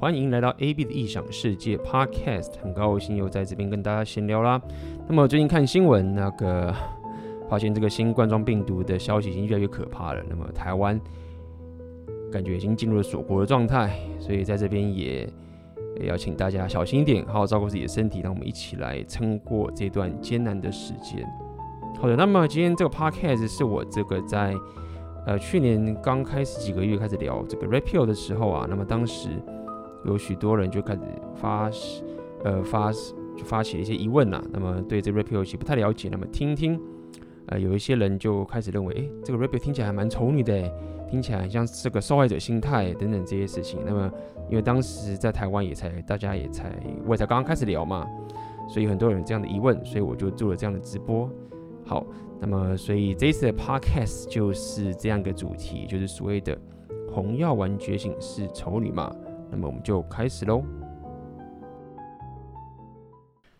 欢迎来到 AB 的异想世界 Podcast，很高兴又在这边跟大家闲聊啦。那么最近看新闻，那个 发现这个新冠状病毒的消息已经越来越可怕了。那么台湾感觉已经进入了锁国的状态，所以在这边也也要请大家小心一点，好好照顾自己的身体，让我们一起来撑过这段艰难的时间。好的，那么今天这个 Podcast 是我这个在呃去年刚开始几个月开始聊这个 Red Pill 的时候啊，那么当时。有许多人就开始发，呃发就发起了一些疑问呐、那么对这个 Red Pill 游戏不太了解，那么听听，呃有一些人就开始认为，诶，这个 Rapio 听起来还蛮丑女的，听起来很像这个受害者心态等等这些事情。那么因为当时在台湾也才大家也才我也才刚刚开始聊嘛，所以很多人有这样的疑问，所以我就做了这样的直播。好，那么所以这一次的 Podcast 就是这样一个主题，就是所谓的红药丸觉醒是丑女嘛？那么我们就开始喽。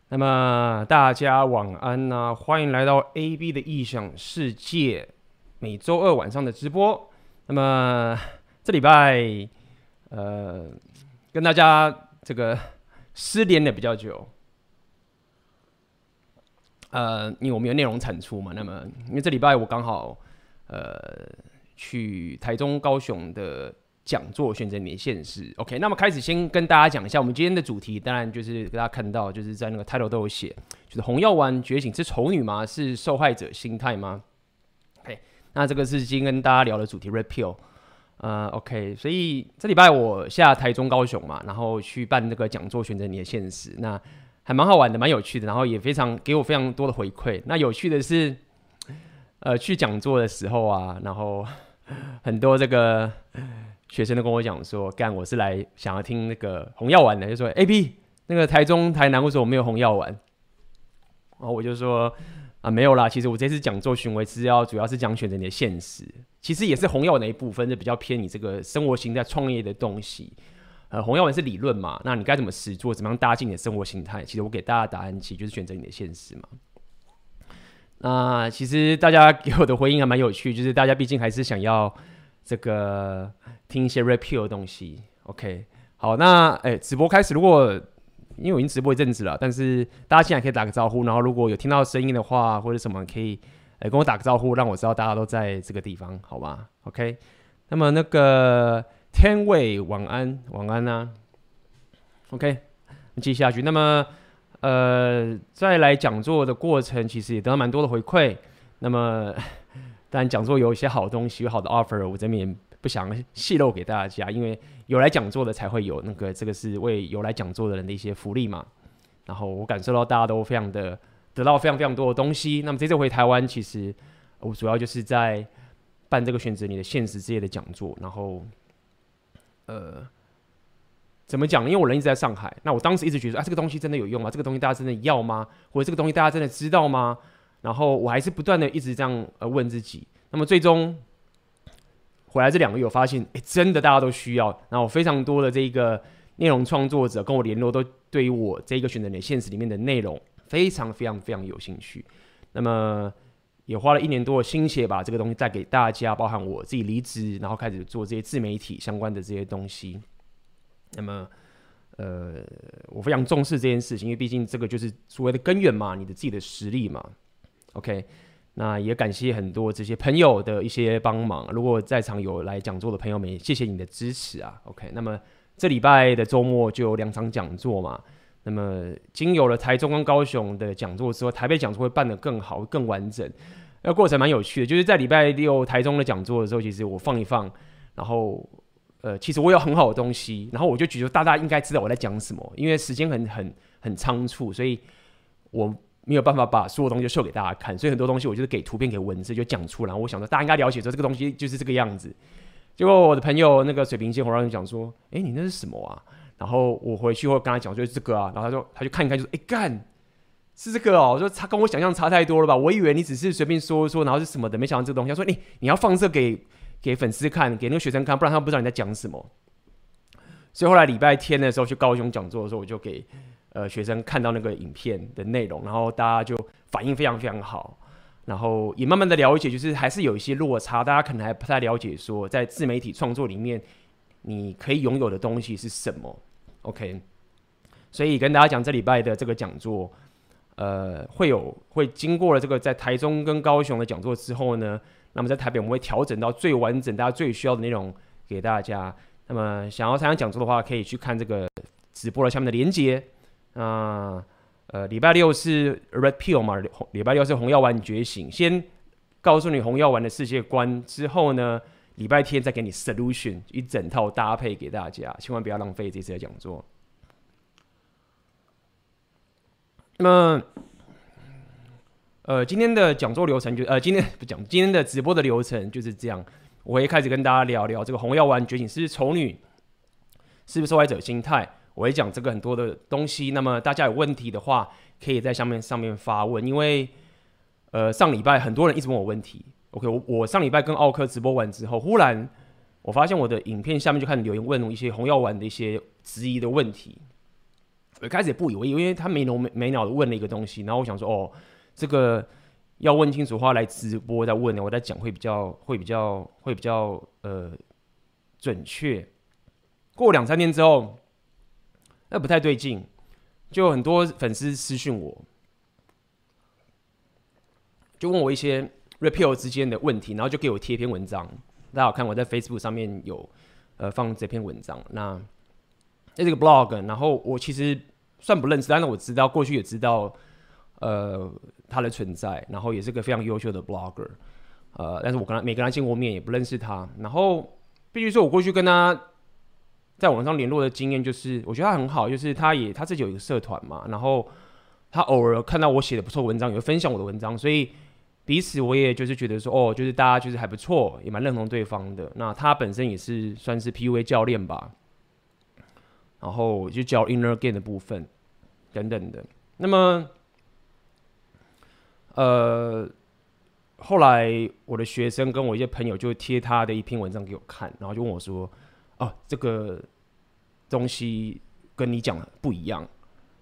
那么大家晚安呐、欢迎来到 AB 的异想世界，每周二晚上的直播。那么这礼拜，呃，跟大家这个失联的比较久，呃，因为我们有内容产出嘛。那么因为这礼拜我刚好，呃，去台中、高雄的。讲座选择你的现实，OK。那么开始先跟大家讲一下，我们今天的主题，当然就是大家看到，就是在那个 title 都有写，就是红药丸觉醒是丑女吗？是受害者心态吗？OK。那这个是今天跟大家聊的主题 r e p e a l 呃，OK。所以这礼拜我下台中、高雄嘛，然后去办那个讲座选择你的现实，那还蛮好玩的，蛮有趣的，然后也非常给我非常多的回馈。那有趣的是，呃，去讲座的时候啊，然后很多这个。学生都跟我讲说，干，我是来想要听那个红药丸的，就说 A B 那个台中台南为什么没有红药丸？然后我就说啊没有啦，其实我这次讲座巡回是要主要是讲选择你的现实，其实也是红药丸的一部分，是比较偏你这个生活型态创业的东西。呃，红药丸是理论嘛，那你该怎么实做，怎么样搭进你的生活形态？其实我给大家答案，其实就是选择你的现实嘛。那其实大家给我的回应还蛮有趣，就是大家毕竟还是想要。这个听一些 Red Pill 的东西，OK，好，那哎，直播开始。如果因为我已经直播一阵子了，但是大家现在可以打个招呼，然后如果有听到声音的话，或者什么，可以哎跟我打个招呼，让我知道大家都在这个地方，好吧？OK，那么那个天卫晚安，晚安呐、啊。OK，继续下去。那么呃，再来讲座的过程，其实也得到蛮多的回馈。那么。但讲座有一些好东西，有好的 offer，我这边不想泄露给大家，因为有来讲座的才会有那个，这个是为有来讲座的人的一些福利嘛。然后我感受到大家都非常的得到非常非常多的东西。那么这次回台湾，其实我主要就是在办这个选择你的现实之夜的讲座。然后，呃，怎么讲？因为我人一直在上海，那我当时一直觉得啊，这个东西真的有用吗？这个东西大家真的要吗？或者这个东西大家真的知道吗？然后我还是不断的一直这样呃问自己，那么最终回来这两个月，我发现哎，真的大家都需要。然后非常多的这个内容创作者跟我联络，都对于我这个选择你的现实里面的内容非常非常非常有兴趣。那么也花了一年多的心血把这个东西带给大家，包含我自己离职，然后开始做这些自媒体相关的这些东西。那么呃，我非常重视这件事情，因为毕竟这个就是所谓的根源嘛，你的自己的实力嘛。OK，那也感谢很多这些朋友的一些帮忙。如果在场有来讲座的朋友们，谢谢你的支持啊。OK，那么这礼拜的周末就有两场讲座嘛。那么经有了台中跟高雄的讲座之后，台北讲座会办得更好、更完整。那过程蛮有趣的，就是在礼拜六台中的讲座的时候，其实我放一放，然后呃，其实我有很好的东西，然后我就觉得大家应该知道我在讲什么，因为时间很很很仓促，所以我。没有办法把所有东西秀给大家看，所以很多东西我就是给图片、给文字就讲出来。我想说大家应该了解说这个东西就是这个样子。结果我的朋友那个水平线红让人讲说：“哎，你那是什么啊？”然后我回去后跟他讲就是这个啊，然后他说他就看一看就说：“哎干，是这个哦。”我说他跟我想象差太多了吧？我以为你只是随便说说，然后是什么的，没想到这个东西。他说：“你你要放这给给粉丝看，给那个学生看，不然他不知道你在讲什么。”所以后来礼拜天的时候去高雄讲座的时候，我就给。呃，学生看到那个影片的内容，然后大家就反应非常非常好，然后也慢慢的了解，就是还是有一些落差，大家可能还不太了解，说在自媒体创作里面，你可以拥有的东西是什么 OK，所以跟大家讲这礼拜的这个讲座，呃，会有会经过了这个在台中跟高雄的讲座之后呢，那么在台北我们会调整到最完整、大家最需要的内容给大家。那么想要参加讲座的话，可以去看这个直播的下面的连接。啊，呃，礼拜六是 Red Pill 嘛，礼拜六是红药丸觉醒，先告诉你红药丸的世界观，之后呢，礼拜天再给你 Solution 一整套搭配给大家，千万不要浪费这次的讲座。那么，呃，今天的讲座流程就呃，今天不讲，今天的直播的流程就是这样。我会开始跟大家聊聊这个红药丸觉醒是不是丑女，是不是受害者心态。我会讲这个很多的东西。那么大家有问题的话，可以在下面上面发问。因为呃上礼拜很多人一直问我问题。OK，我我上礼拜跟奥克直播完之后，忽然我发现我的影片下面就开始留言问一些红药丸的一些质疑的问题。我开始也不以为意，因为他没头没没脑的问了一个东西，然后我想说哦，这个。要问清楚的话来直播再问呢，我再讲会比较会比较会比较呃准确。过两三天之后，那不太对劲，就很多粉丝私讯我，就问我一些 Red Pill 之间的问题，然后就给我贴一篇文章。大家好看我在 Facebook 上面有呃放这篇文章，那在这个 blog，然后我其实算不认识，但是我知道过去也知道呃。他的存在，然后也是个非常优秀的 blogger，呃，但是我跟他没跟他见过面，也不认识他。然后必须说，我过去跟他在网上联络的经验，就是我觉得他很好，就是他也他自己有一个社团嘛，然后他偶尔看到我写的不错文章，也会分享我的文章，所以彼此我也就是觉得说，哦，就是大家就是还不错，也蛮认同对方的。那他本身也是算是 PUA 教练吧，然后就教 Inner Game 的部分等等的。那么。呃，后来我的学生跟我一些朋友就贴他的一篇文章给我看，然后就问我说：“哦、这个东西跟你讲的不一样。”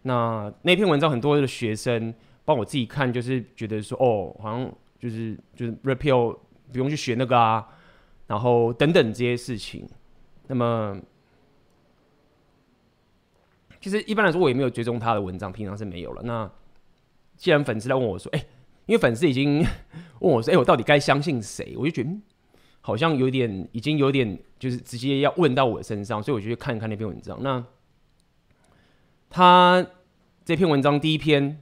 那那篇文章很多的学生帮我自己看，就是觉得说：“哦，好像就是就是 repeal 不用去学那个啊，然后等等这些事情。”那么，其实一般来说我也没有追踪他的文章，平常是没有了。那既然粉丝来问我说：“哎、”因为粉丝已经 问我说：“哎、我到底该相信谁？”我就觉得好像有点，已经有点，就是直接要问到我身上，所以我就去看一看那篇文章。那他这篇文章第一篇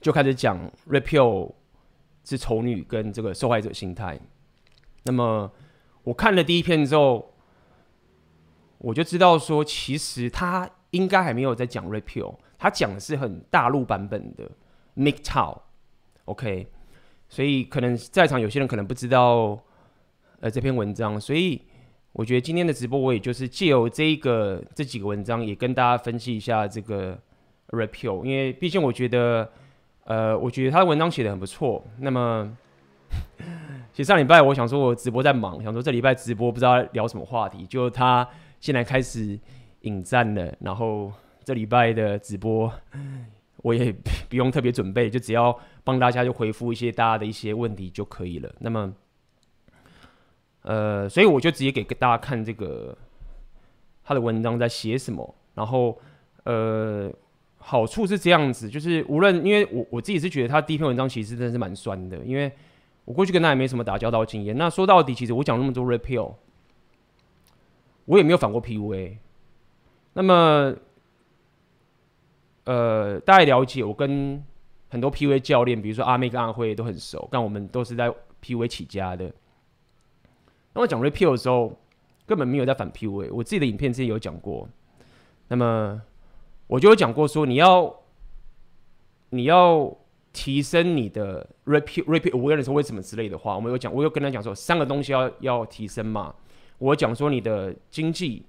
就开始讲 Red Pill 是丑女跟这个受害者心态。那么我看了第一篇之后，我就知道说，其实他应该还没有在讲 Red Pill，他讲的是很大陆版本的。m i k t o w OK，所以可能在场有些人可能不知道，呃，这篇文章，所以我觉得今天的直播我也就是借由这一个这几个文章，也跟大家分析一下这个 Red Pill，因为毕竟我觉得，呃，我觉得他的文章写得很不错。那么，其实上礼拜我想说我直播在忙，想说这礼拜直播不知道聊什么话题，就他现在开始引战了，然后这礼拜的直播。我也 不用特别准备，就只要帮大家就回复一些大家的一些问题就可以了。那么，呃，所以我就直接给大家看这个他的文章在写什么。然后，呃，好处是这样子，就是无论因为我我自己是觉得他第一篇文章其实真的是蛮酸的，因为我过去跟他也没什么打交道经验。那说到底，其实我讲那么多 Red Pill，我也没有反过 PUA。那么。呃，大家了解我跟很多 PUA 教练，比如说阿妹跟阿辉都很熟，但我们都是在 PUA 起家的。那我讲 repeal 的时候，根本没有在反 PUA。我自己的影片之前有讲过，那么我就有讲过说，你要你要提升你的 Red Pill Red Pill awareness 为什么之类的话，我们有讲，我有跟他讲说，三个东西要要提升嘛。我讲说你的经济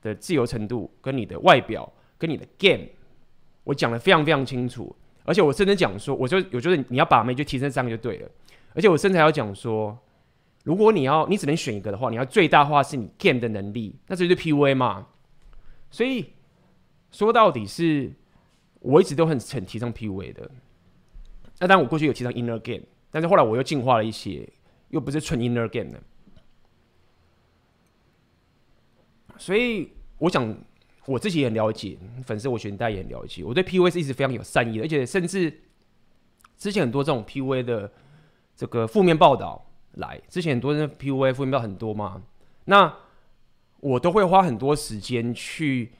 的自由程度跟你的外表。跟你的 game，我讲的非常非常清楚，而且我甚至讲说，我就我觉得你要把妹就提升三个就对了，而且我甚至还要讲说，如果你要你只能选一个的话，你要最大化是你 game 的能力，那这就是 PUA 嘛。所以说到底是，我一直都很很提倡 PUA 的。那当然我过去有提倡 inner game，但是后来我又进化了一些，又不是纯 inner game 的，所以。我想我自己也很了解，粉丝我学代也很了解，我对 PUA 是一直非常有善意的，而且甚至之前很多这种 PUA 的这个负面报道来，之前很多人 PUA 负面报道很多嘛，那我都会花很多时间去，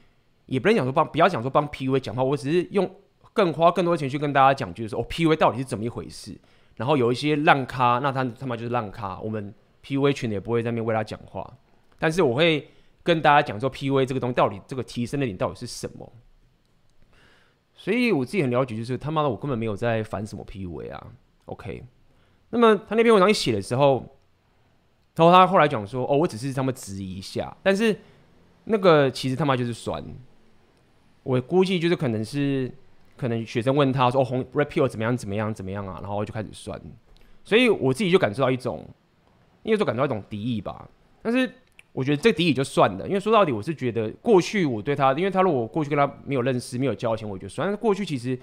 也不能讲说帮，不要讲说帮 PUA 讲话，我只是用更花更多钱去跟大家讲，就是说哦 PUA 到底是怎么一回事，然后有一些烂咖，那他他妈就是烂咖，我们 PUA 群也不会在那边为他讲话，但是我会。跟大家讲说，PUA 这个东西到底这个提升的点到底是什么？所以我自己很了解，就是他妈的我根本没有在烦什么 PUA 啊。OK，那么他那篇文章一写的时候，然后他后来讲说，哦，我只是他们质疑一下，但是那个其实他妈就是酸。我估计就是可能是可能学生问他说，哦，红 Repeal 怎么样怎么样怎么样啊，然后就开始酸。所以我自己就感受到一种，应该说感受到一种敌意吧，但是。我觉得这个敌意就算了，因为说到底，我是觉得过去我对他，因为他如果过去跟他没有认识、没有交情，我觉得算。但是过去其实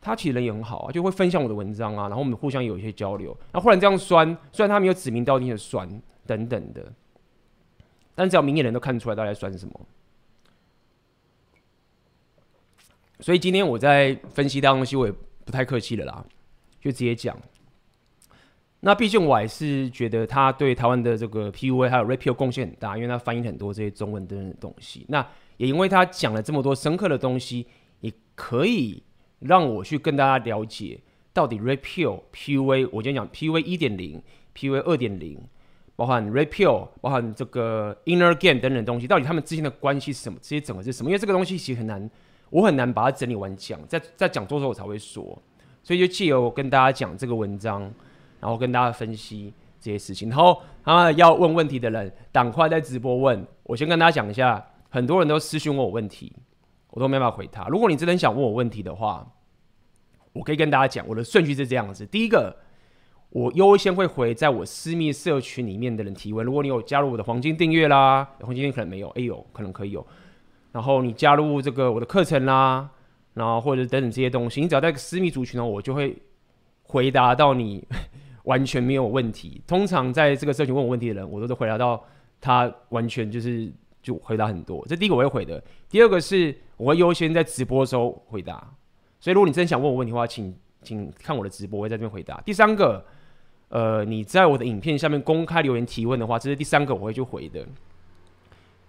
他其实人也很好啊，就会分享我的文章啊，然后我们互相有一些交流。那忽然这样酸，虽然他没有指名道姓的酸等等的，但只要明眼人都看出来他在酸什么。所以今天我在分析这东西，我也不太客气了啦，就直接讲。那毕竟我还是觉得他对台湾的这个 PUA 还有 REPEL 贡献很大，因为他翻译很多这些中文的东西。那也因为他讲了这么多深刻的东西，也可以让我去跟大家了解到底 REPEL PUA。我今天讲 PUA 一点零、PUA 二点零，包含 REPEL 包含这个 Inner Game 等等东西，到底他们之间的关系是什么？这些整个是什么？因为这个东西其实很难，我很难把它整理完讲，在在讲座的时候我才会说，所以就借由跟大家讲这个文章。然后跟大家分析这些事情，然后啊，要问问题的人，赶快在直播问。我先跟大家讲一下，很多人都私讯问我问题，我都没办法回他。如果你真的想问我问题的话，我可以跟大家讲，我的顺序是这样子：第一个，我优先会回在我私密社群里面的人提问。如果你有加入我的黄金订阅啦，黄金订阅可能没有，哎呦，可能可以有。然后你加入这个我的课程啦，然后或者等等这些东西，你只要在私密族群呢，我就会回答到你。完全没有问题。通常在这个社群问我问题的人，我都是回答到他完全就是就回答很多。这第一个我会回的。第二个是我会优先在直播的时候回答。所以如果你真的想问我问题的话，请请看我的直播，我会在这边回答。第三个，呃，你在我的影片下面公开留言提问的话，这是第三个我会去回的。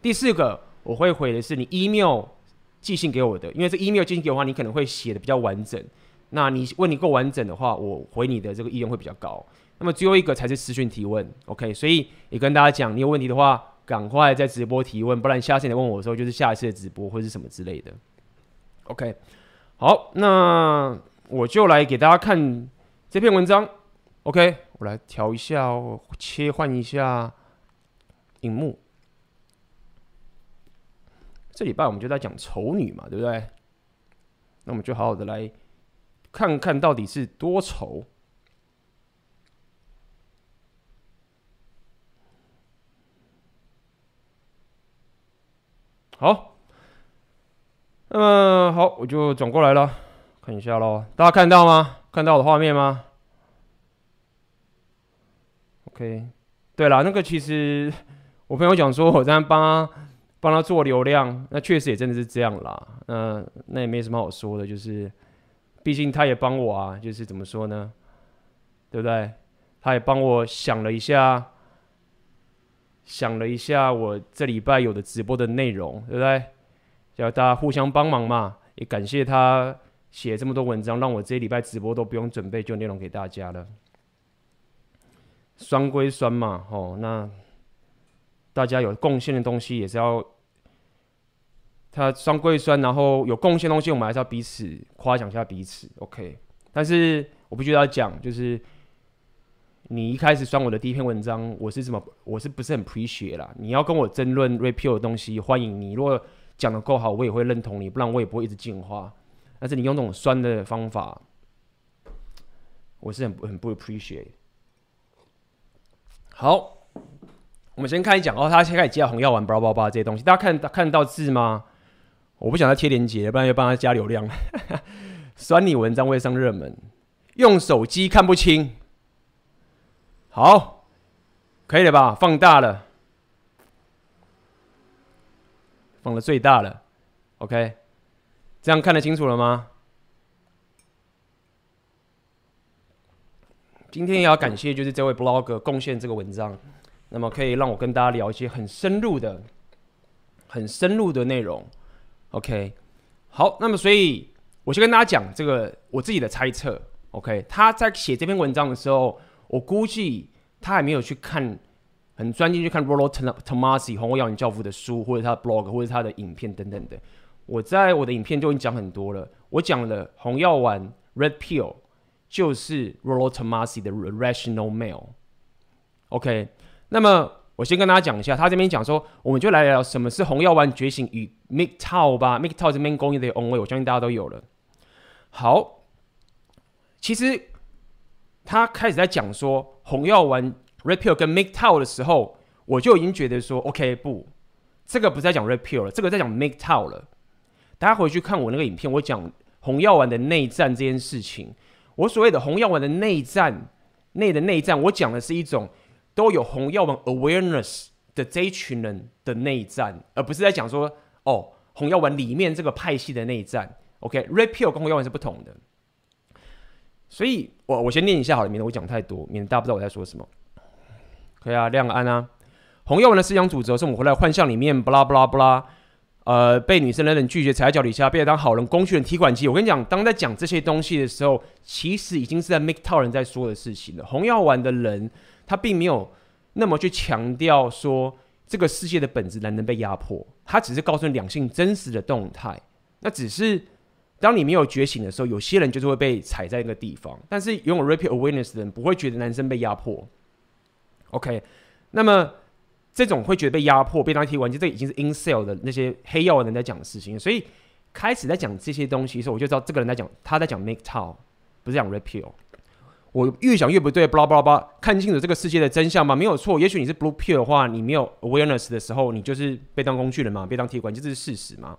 第四个我会回的是你 email 寄信给我的，因为这 email 寄信给我的话，你可能会写的比较完整。那你问你够完整的话，我回你的这个意愿会比较高。那么最后一个才是私讯提问，OK？所以也跟大家讲，你有问题的话，赶快在直播提问，不然下次你问我的时候就是下一次的直播或是什么之类的，OK？好，那我就来给大家看这篇文章，OK？我来调一下，切换一下荧幕。这礼拜我们就在讲丑女嘛，对不对？那我们就好好的来。看看到底是多丑。好，那么好，我就转过来了，看一下喽。大家看到吗？看到我的画面吗？OK。对了，那个其实我朋友讲说我在帮他帮他做流量，那确实也真的是这样啦。嗯，那也没什么好说的，就是。毕竟他也帮我啊，就是怎么说呢？对不对？他也帮我想了一下，想了一下我这礼拜有的直播的内容，对不对？要大家互相帮忙嘛。也感谢他写这么多文章，让我这礼拜直播都不用准备，就内容给大家了。酸归酸嘛，哦，那大家有贡献的东西也是要。他酸归酸，然后有贡献东西，我们还是要彼此夸奖一下彼此，OK。但是我必须要讲，就是你一开始酸我的第一篇文章，我是怎么，我是不是很 appreciate 啦？你要跟我争论 repeal 的东西，欢迎你。如果讲得够好，我也会认同你，不然我也不会一直进化。但是你用这种酸的方法，我是很很不 appreciate。好，我们先开始讲哦。他先开始介绍红药丸、巴拉巴拉这些东西，大家看看得到字吗？我不想再贴链接，不然又帮他加流量。酸你文章会上热门，用手机看不清。好，可以了吧？放大了，放的最大了，OK，这样看得清楚了吗？今天也要感谢就是这位 blogger 贡献这个文章，那么可以让我跟大家聊一些很深入的、很深入的内容，OK，好，那么所以我先跟大家讲这个我自己的猜测，OK，他在写这篇文章的时候，我估计他还没有去看。很专心去看 Rollo Tomasi 红卫耀文教父的书，或者他的 blog，或者他的影片等等的。我在我的影片就已经讲很多了。我讲了红药丸 Red Pill 就是 Rollo Tomasi 的 Rational Male。OK，那么我先跟大家讲一下，他这边讲说，我们就来聊聊什么是红药丸觉醒与 MGTOW 吧。MGTOW 这边公益的 own way，我相信大家都有了。好，其实他开始在讲说红药丸。Red Pill 跟 MGTOW 的时候，我就已经觉得说，OK，不，这个不是在讲 Red Pill 了，这个在讲 MGTOW 了。大家回去看我那个影片，我讲红药丸的内战这件事情。我所谓的红药丸的内战，内的内战，我讲的是一种都有红药丸 awareness 的这一群人的内战，而不是在讲说，哦，红药丸里面这个派系的内战。OK，Red Pill 跟红药丸是不同的。所以我我先念一下好了，免得我讲太多，免得大家不知道我在说什么。可以啊，亮安啊，红药丸的思想主轴是我们活在幻象里面，不拉不拉不拉，呃，被女生冷冷拒绝，踩在脚底下，被当好人工具人提款机。我跟你讲，当在讲这些东西的时候，其实已经是在 MGTOW 人在说的事情了。红药丸的人，他并没有那么去强调说这个世界的本质男人被压迫，他只是告诉你两性真实的动态。那只是当你没有觉醒的时候，有些人就是会被踩在那个地方。但是拥有 Red Pill Awareness 的人不会觉得男生被压迫。OK，那么这种会觉得被压迫、被当提款机，这已经是 in sale 的那些黑药人在讲的事情。所以开始在讲这些东西的时候，我就知道这个人在讲，他在讲 MGTOW，不是讲 Red Pill。我越想越不对，blah blah blah，看清楚这个世界的真相吗？没有错。也许你是 Blue Pill 的话，你没有 awareness 的时候，你就是被当工具人嘛，被当提款机，这是事实嘛。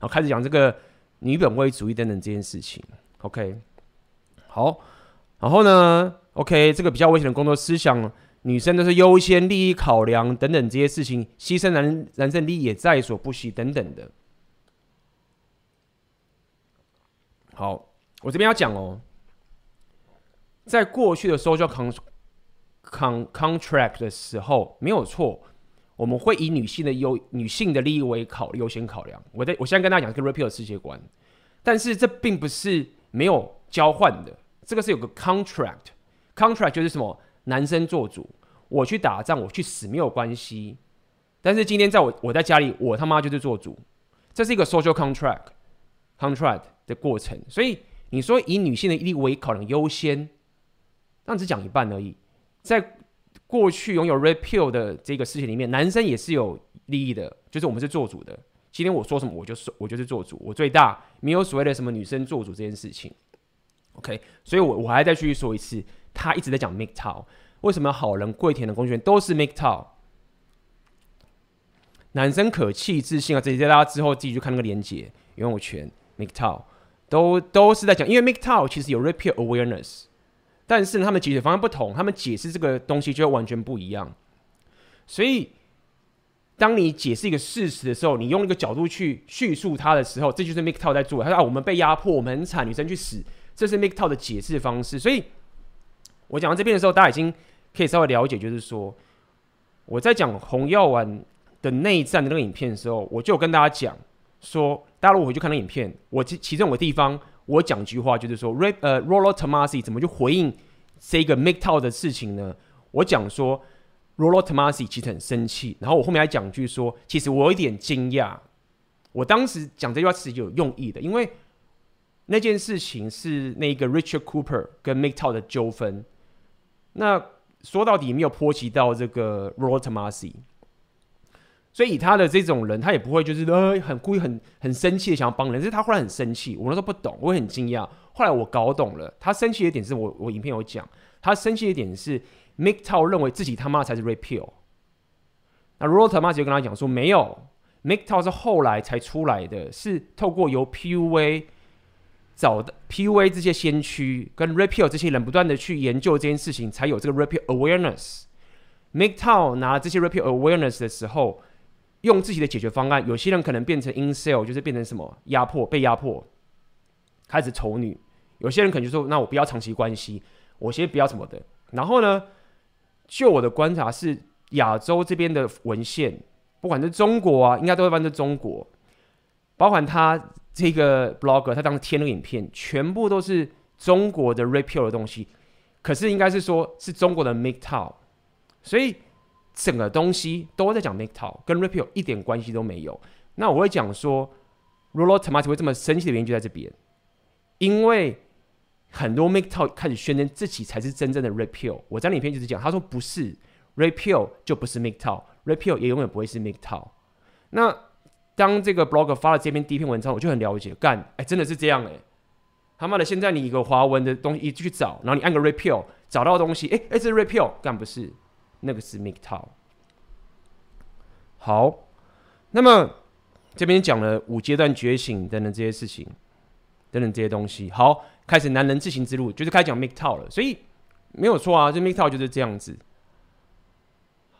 然后开始讲这个女本位主义等等这件事情。OK，好，然后呢？OK，这个比较危险的工作思想，女生都是优先利益考量等等这些事情，牺牲男男生利益也在所不惜等等的。好，我这边要讲哦，在过去的 social con con contract 的时候，没有错，我们会以女性的优女性的利益为考优先考量。我在我现在跟大家讲这个 Red Pill 世界观，但是这并不是没有交换的，这个是有个 contract。Contract 就是什么？男生做主，我去打仗，我去死没有关系。但是今天在我我在家里，我他妈就是做主，这是一个 social contract，contract 的过程。所以你说以女性的利益为考量优先，那只讲一半而已。在过去拥有 Red Pill 的这个事情里面，男生也是有利益的，就是我们是做主的。今天我说什么，我就说我就是做主，我最大，没有所谓的什么女生做主这件事情。OK，所以我我还再继续说一次。他一直在讲 MGTOW，为什么好人跪舔的工具人都是 MGTOW？男生可气自信啊，这些大家之后自己去看那个连接，拥有权 MGTOW 都都是在讲，因为 MGTOW 其实有 Red Pill Awareness，但是他们解释方案不同，他们解释这个东西就会完全不一样。所以，当你解释一个事实的时候，你用一个角度去叙述它的时候，这就是 MGTOW 在做。他说啊，我们被压迫，我们很惨，女生去死，这是 MGTOW 的解释方式。所以。我讲到这边的时候，大家已经可以稍微了解，就是说我在讲红药丸的内战的那个影片的时候，我就跟大家讲说，大家如果回去看那影片，我其其中有个地方我讲句话，就是说，Ray 呃 Rollo Tomasi 怎么去回应这个 MGTOW 的事情呢？我讲说，Rollo Tomasi 其实很生气，然后我后面还讲句说，其实我有一点惊讶，我当时讲这句话是有用意的，因为那件事情是那个 Richard Cooper 跟 MGTOW 的纠纷。那说到底没有波及到这个 Rollo Tomasi 所以他的这种人，他也不会就是呃很故意很很生气的想要帮人，只是他忽然很生气，我那时候不懂，我很惊讶。后来我搞懂了，他生气的点是我我影片有讲，他生气的点是 MGTOW 认为自己他妈才是 Red Pill，那 Rollo Tomassi 就跟他讲说没有，MGTOW 是后来才出来的，是透过由 PUA。找的 PUA 这些先驱跟 Red Pill 这些人不断的去研究这件事情，才有这个 Red Pill Awareness。MGTOW 拿这些 Repeal Awareness 的时候，用自己的解决方案。有些人可能变成 incel，就是变成什么压迫、被压迫，开始丑女。有些人可能就说：“那我不要长期关系，我先不要什么的。”然后呢，就我的观察是，亚洲这边的文献，不管是中国啊，应该都会翻成中国，包含他这个 blogger，他当时贴那个影片，全部都是中国的 rapeable 的东西。可是应该是说，是中国的 MGTOW，所以整个东西都在讲 Miketow，跟 Repeal 一点关系都没有。那我会讲说，Rollotama 才会这么生气的原因就在这边，因为很多 Miketow 开始宣称自己才是真正的 repeal。我在影片就是讲，他说不是 Repeal 就不是 Miketow，Repeal 也永远不会是 Miketow。那当这个 blogger 发了这篇第一篇文章，我就很了解，干，哎、真的是这样哎、他妈的！现在你一个华文的东西一去找，然后你按个 repeal 找到东西，哎、欸、哎，这是 repeal，干不是？那个是 MGTOW。好，那么这边讲了五阶段觉醒等等这些事情，等等这些东西。好，开始男人自行之路，就是开始讲 MGTOW 了。所以没有错啊，这 MGTOW 就是这样子。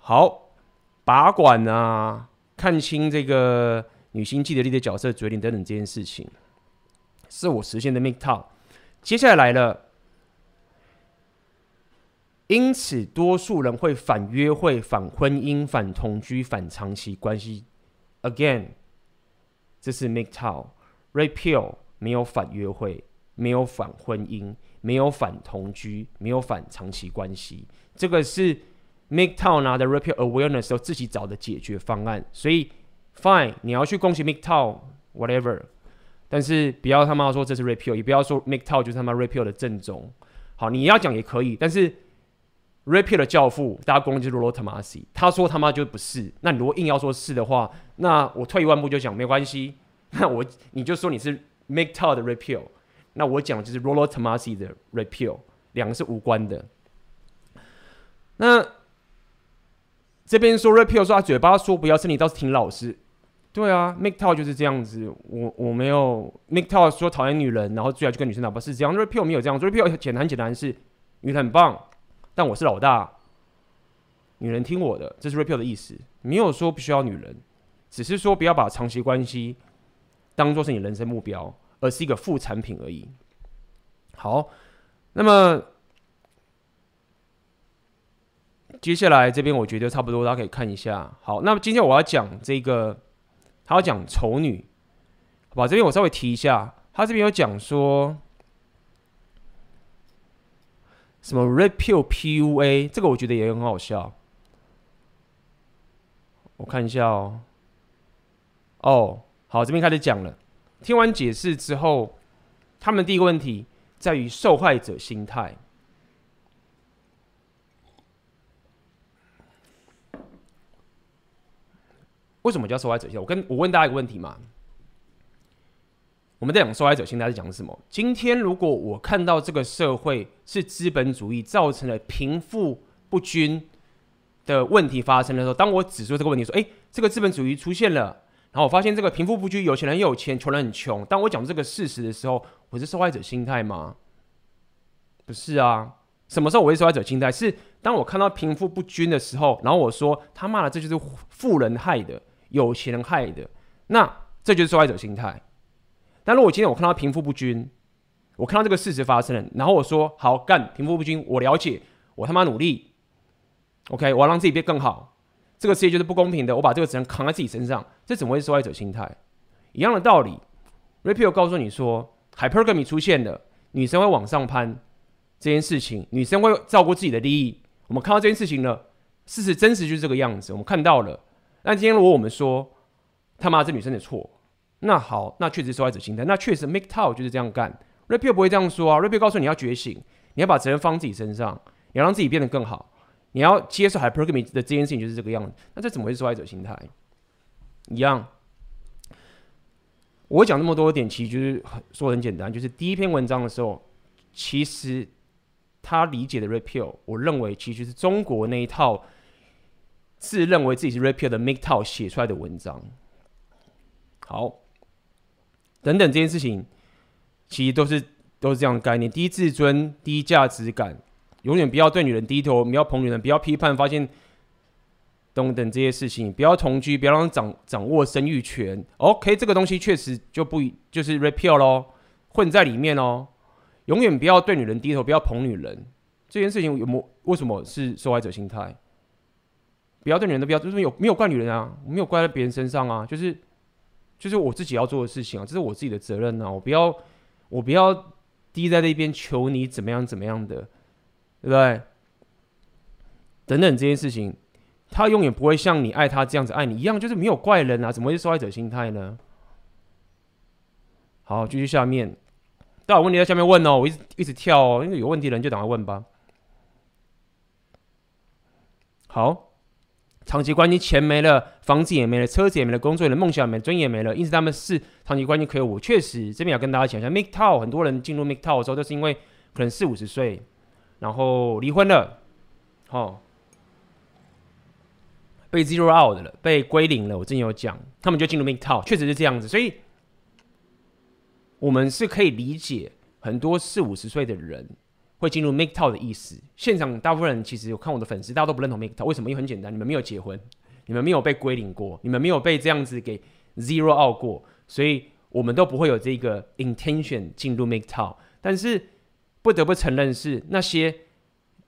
好，拔管啊，看清这个女性既得利的角色、决定等等这件事情。是我实现的 MGTOW，接下来了，因此多数人会反约会、反婚姻、反同居、反长期关系。Again，这是 MGTOW。Rapeable 没有反约会，没有反婚姻，没有反同居，没有反长期关系。这个是 MGTOW 拿的 repeal Awareness 时候自己找的解决方案。所以，Fine，你要去恭喜 MGTOW，whatever。但是不要他妈说这是 repeal，也不要说 MGTOW 就是他妈 repeal 的正宗。好，你要讲也可以，但是 repeal 的教父，大家公认就是 Rollo Tomassi，他说他妈就不是。那你如果硬要说是的话，那我退一万步就讲没关系。那我你就说你是 MGTOW 的 repeal 那我讲就是 Rollo Tomassi 的 repeal 两个是无关的。那这边说 repeal 说他嘴巴说不要，身体倒是挺老实。对啊，MGTOW 就是这样子。我我没有 MGTOW 说讨厌女人，然后最好就跟女生打，不是这样。repeal 没有这样 repeal 简单简单是女人很棒，但我是老大，女人听我的，这是 repeal 的意思。没有说不需要女人，只是说不要把长期关系当做是你人生目标，而是一个副产品而已。好，那么接下来这边我觉得差不多，大家可以看一下。好，那么今天我要讲这个。他要讲丑女，好吧？这边我稍微提一下，他这边有讲说什么 Rapeable PUA，这个我觉得也很好笑。我看一下哦。哦，好，这边开始讲了。听完解释之后，他们第一个问题在于受害者心态。为什么叫受害者心态？我跟我问大家一个问题嘛。我们在讲受害者心态是讲什么？今天如果我看到这个社会是资本主义造成了贫富不均的问题发生的时候，当我指出这个问题说，诶，这个资本主义出现了，然后我发现这个贫富不均，有钱人很有钱，穷人很穷。当我讲这个事实的时候，我是受害者心态吗？不是啊。什么时候我是受害者心态？是当我看到贫富不均的时候，然后我说他妈的，这就是富人害的。有钱人害的，那这就是受害者心态。那如果今天我看到贫富不均，我看到这个事实发生了，然后我说好干贫富不均，我了解，我他妈努力，OK，我要让自己变更好。这个世界就是不公平的，我把这个责任扛在自己身上，这怎么会是受害者心态？一样的道理，Repeal 告诉你说，Hypergamy 出现了，女生会往上攀这件事情，女生会照顾自己的利益。我们看到这件事情了，事实真实就是这个样子，我们看到了。那今天如果我们说他妈这女生的错，那好，那确实受害者心态，那确实 MGTOW 就是这样干。Repeal 不会这样说啊 Repeal 告诉你要觉醒，你要把责任放自己身上，你要让自己变得更好，你要接受 Hypergamy 的这件事情就是这个样子。那这怎么会是受害者心态？一样，我讲那么多点，其实就是很说很简单，就是第一篇文章的时候，其实他理解的 Repeal，我认为其实是中国那一套。自认为自己是 Repeal 的 MGTOW 写出来的文章，好，等等这件事情，其实都是都是这样的概念：低自尊、低价值感，永远不要对女人低头，不要捧女人，不要批判，发现等等这些事情，不要同居，不要让掌掌握生育权。OK，这个东西确实就不就是 rape pill 咯，混在里面哦。永远不要对女人低头，不要捧女人。这件事情有没为什么是受害者心态？不要对女人的，不要就是有没有怪女人啊，没有怪在别人身上啊，就是就是我自己要做的事情啊，这是我自己的责任啊，我不要我不要低在那边求你怎么样怎么样的，对不对？等等这件事情。他永远不会像你爱他这样子爱你一样，就是没有怪人啊，怎么会是受害者心态呢？好，继续下面，大家问题在下面问哦，我一直一直跳哦，因为有问题的人就赶快问吧。好，长期关系钱没了，房子也没了，车子也没了，工作也没了，梦想也没了，尊严也没了，因此他们是长期关系可我确实这边要跟大家讲一下，MGTOW 很多人进入 MGTOW 的时候都是因为可能四五十岁，然后离婚了，好、哦。被 zero out 了，被归零了。我之前有讲，他们就进入 MGTOW，确实是这样子。所以，我们是可以理解很多四五十岁的人会进入 MGTOW 的意思。现场大部分人其实有看我的粉丝，大家都不认同 MGTOW。为什么？因为很简单，你们没有结婚，你们没有被归零过，你们没有被这样子给 zero out 过，所以我们都不会有这个 intention 进入 MGTOW。但是不得不承认是那些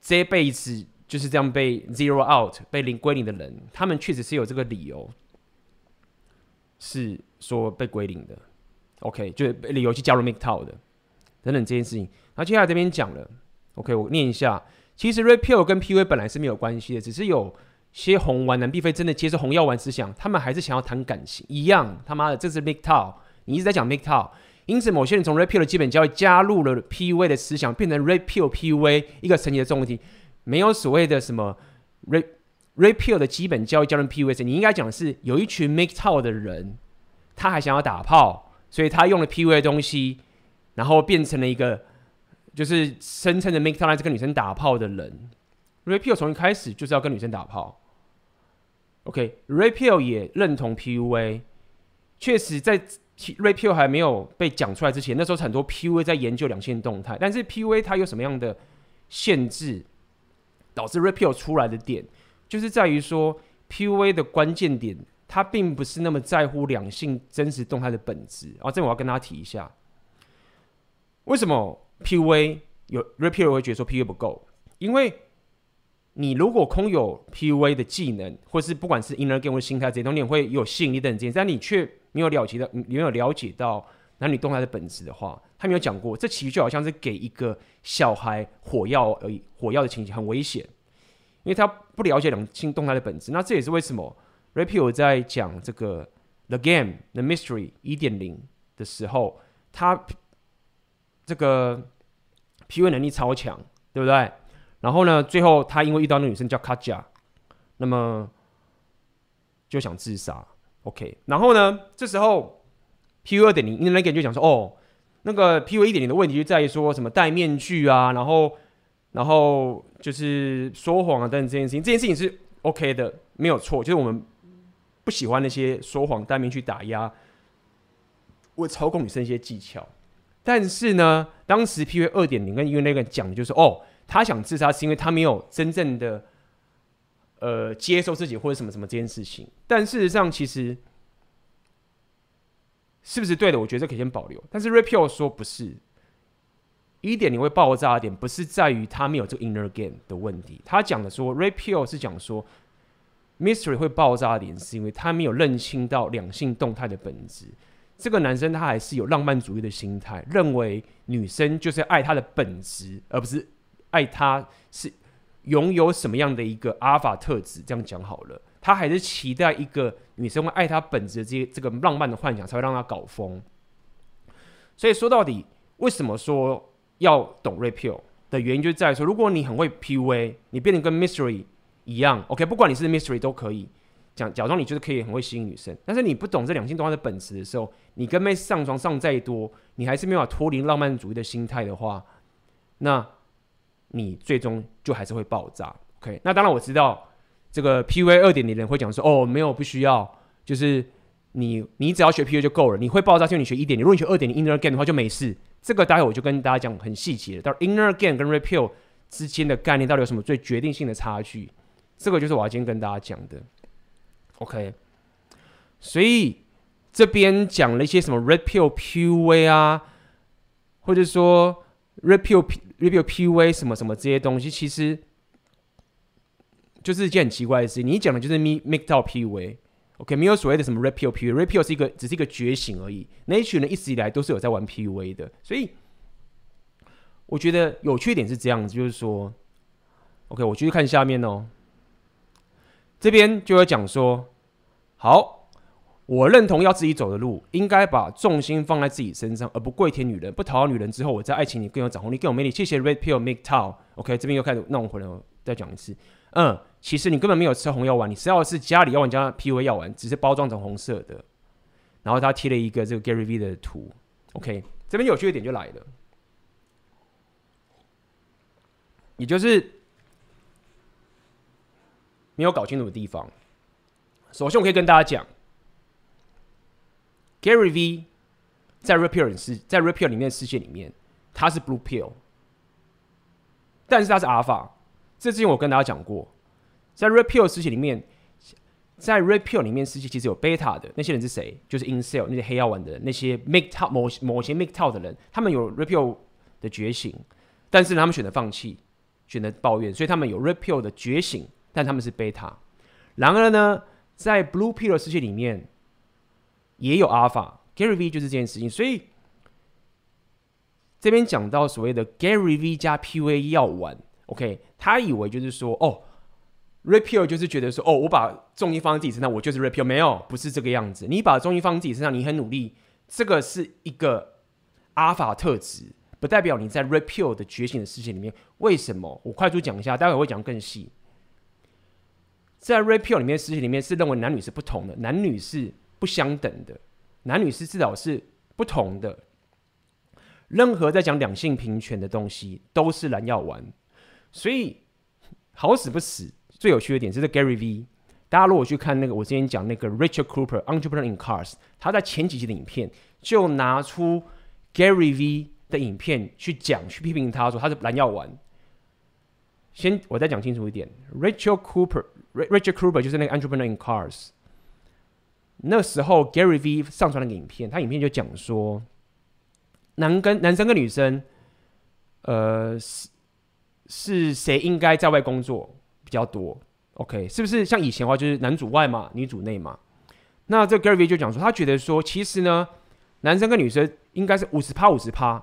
这辈子。就是这样被 zero out 被零归零的人，他们确实是有这个理由，是说被归零的。OK，就是理由去加入 MGTOW 的等等这件事情。那接下来这边讲了，OK，我念一下。其实 rape pill 跟 PUA 本来是没有关系的，只是有些红丸男并非真的接受红药丸思想，他们还是想要谈感情一样。他妈的，这是 MGTOW，你一直在讲 MGTOW，因此某些人从 rape pill 的基本教育加入了 PUA 的思想，变成 rape pill PUA 一个神奇的综合体。没有所谓的什么 Re Repeal 的基本教育教人 PUA，你应该讲的是有一群 MGTOW 的人，他还想要打炮，所以他用了 PUA 的东西，然后变成了一个就是声称的 MGTOW 来跟女生打炮的人。rape pill 从一开始就是要跟女生打炮。OK，rape pill 也认同 PUA，确实在 rape pill 还没有被讲出来之前，那时候很多 PUA 在研究两性动态，但是 PUA 它有什么样的限制？导致 rape pill 出来的点，就是在于说 PUA 的关键点，它并不是那么在乎两性真实动态的本质。啊，这我要跟大家提一下，为什么 PUA 有 rape pill 会觉得说 PUA 不够？因为你如果空有 PUA 的技能，或是不管是 inner game 或心态这些东西，你会有吸引力等这些，但你却没有了解到，你没有了解到男女动态的本质的话。他没有讲过，这其实就好像是给一个小孩火药而已，火药的情节很危险，因为他不了解两性动态的本质。那这也是为什么 rape pill 在讲这个 The Game The Mystery 一点零的时候，他这个 PUA 能力超强，对不对？然后呢，最后他因为遇到那个女生叫 Katja，那么就想自杀。OK，然后呢，这时候 PUA 二点零那个人就讲说，哦。那个 PUA 一点零的问题就在于说什么戴面具啊，然后，然后就是说谎啊等等这件事情，这件事情是 OK 的，没有错，就是我们不喜欢那些说谎、戴面具、打压，或操控女生一些技巧。但是呢，当时 P V 二点零跟因为那个讲的就是哦，他想自杀是因为他没有真正的呃接受自己或者什么什么这件事情。但事实上，其实。是不是对的？我觉得这可以先保留。但是 rape pill 说不是，一点你会爆炸的点不是在于他没有这个 inner game 的问题。他讲的说 rape pill 是讲说 mystery 会爆炸点是因为他没有认清到两性动态的本质。这个男生他还是有浪漫主义的心态，认为女生就是爱他的本质，而不是爱他是拥有什么样的一个阿尔法特质。这样讲好了。他还是期待一个女生会爱他本质的这些这个浪漫的幻想，才会让他搞疯。所以说到底，为什么说要懂 rape 的原因，就在于说，如果你很会 PUA，你变得跟 mystery 一样，OK，不管你是 mystery 都可以讲，假装你就是可以很会吸引女生。但是你不懂这两性动态的本质的时候，你跟妹上床上再多，你还是没有办法脱离浪漫主义的心态的话，那你最终就还是会爆炸。OK，那当然我知道。这个 PUA 二点零的人会讲说：“哦，没有，不需要，就是你你只要学 PUA 就够了。你会爆炸，就你学一点零。如果你学二点零 inner game 的话，就没事。这个待会我就跟大家讲很细节的。到 inner game 跟 repel 之间的概念到底有什么最决定性的差距？这个就是我要今天跟大家讲的。OK，所以这边讲了一些什么 Red Pill PUA 啊，或者说 Red Pill Red Pill PUA 什么什么这些东西，其实就是一件很奇怪的事情。你讲的就是 MGTOW PUA。OK，没有所谓的什么 Red Pill PUA，Red Pill 是一个只是一个觉醒而已。那一群人一直以来都是有在玩 PUA 的，所以我觉得有缺点是这样子，就是说，OK，我继续看下面哦。这边就要讲说，好，我认同要自己走的路，应该把重心放在自己身上，而不跪舔女人，不讨好女人之后，我在爱情里更有掌控力，更有魅力。谢谢 Red Pill MGTOW。OK，这边又开始弄回来，再讲一次，嗯。其实你根本没有吃红药丸，你吃到的是家里药丸加 PUA 药丸，只是包装成红色的。然后他贴了一个这个 Gary V 的图。OK，这边有趣的点就来了，也就是没有搞清楚的地方。首先，我可以跟大家讲，Gary V 在 Red Pill 世在 Repeal 里面的世界里面，他是 Blue Pill，但是他是 Alpha。这之前我跟大家讲过。在 Repeal 世界里面，在 Repeal 里面世界其实有 Beta 的那些人是谁？就是 Incel 那些黑药丸的，那些 MGTOW 某某些 MGTOW 的人，他们有 Repeal 的觉醒，但是他们选择放弃，选择抱怨，所以他们有 Repeal 的觉醒，但他们是 Beta。然而呢，在 Blue Pill 的世界里面也有 Alpha，Gary V 就是这件事情。所以这边讲到所谓的 Gary V 加 PUA 药丸，OK，他以为就是说哦。Red Pill 就是觉得说，哦，我把重心放在自己身上，我就是 Red Pill。没有，不是这个样子。你把重心放在自己身上，你很努力，这个是一个 Alpha 特质，不代表你在 Red Pill 的觉醒的世界里面。为什么？我快速讲一下，待会会讲更细。在 REPEL 里面世界里面是认为男女是不同的，男女是不相等的，男女是至少是不同的。任何在讲两性平权的东西都是蓝药丸，所以好死不死。最有趣的点就是 Gary V，大家如果去看那个我之前讲那个 Richard Cooper Entrepreneur in Cars，他在前几集的影片就拿出 Gary V 的影片去讲，去批评他说他是蓝药丸。先我再讲清楚一点，Richard Cooper Richard cruber 就是那个 Entrepreneur in Cars。那时候 Gary V 上传了个影片，他影片就讲说，男跟男生跟女生，呃，是是谁应该在外工作？比较多，OK，是不是像以前的话就是男主外嘛，女主内嘛？那这 Gary V 就讲说，他觉得说，其实呢，男生跟女生应该是五十趴五十趴，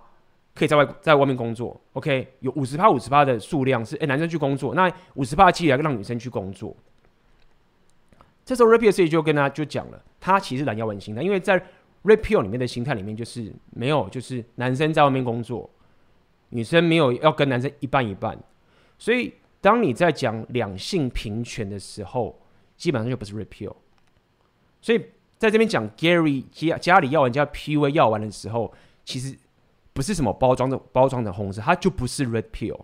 可以在外在外面工作，OK，有五十趴五十趴的数量是哎、男生去工作，那五十趴的机会来让女生去工作。这时候 Red Pill 就跟他就讲了，他其实蓝药丸心态，因为在 Red Pill 里面的心态里面就是没有，就是男生在外面工作，女生没有要跟男生一半一半，所以。当你在讲两性平权的时候，基本上就不是 Red Pill。所以在这边讲 Gary 家家里要玩加 PUA 药丸的时候，其实不是什么包装的包装的红色，它就不是 Red Pill，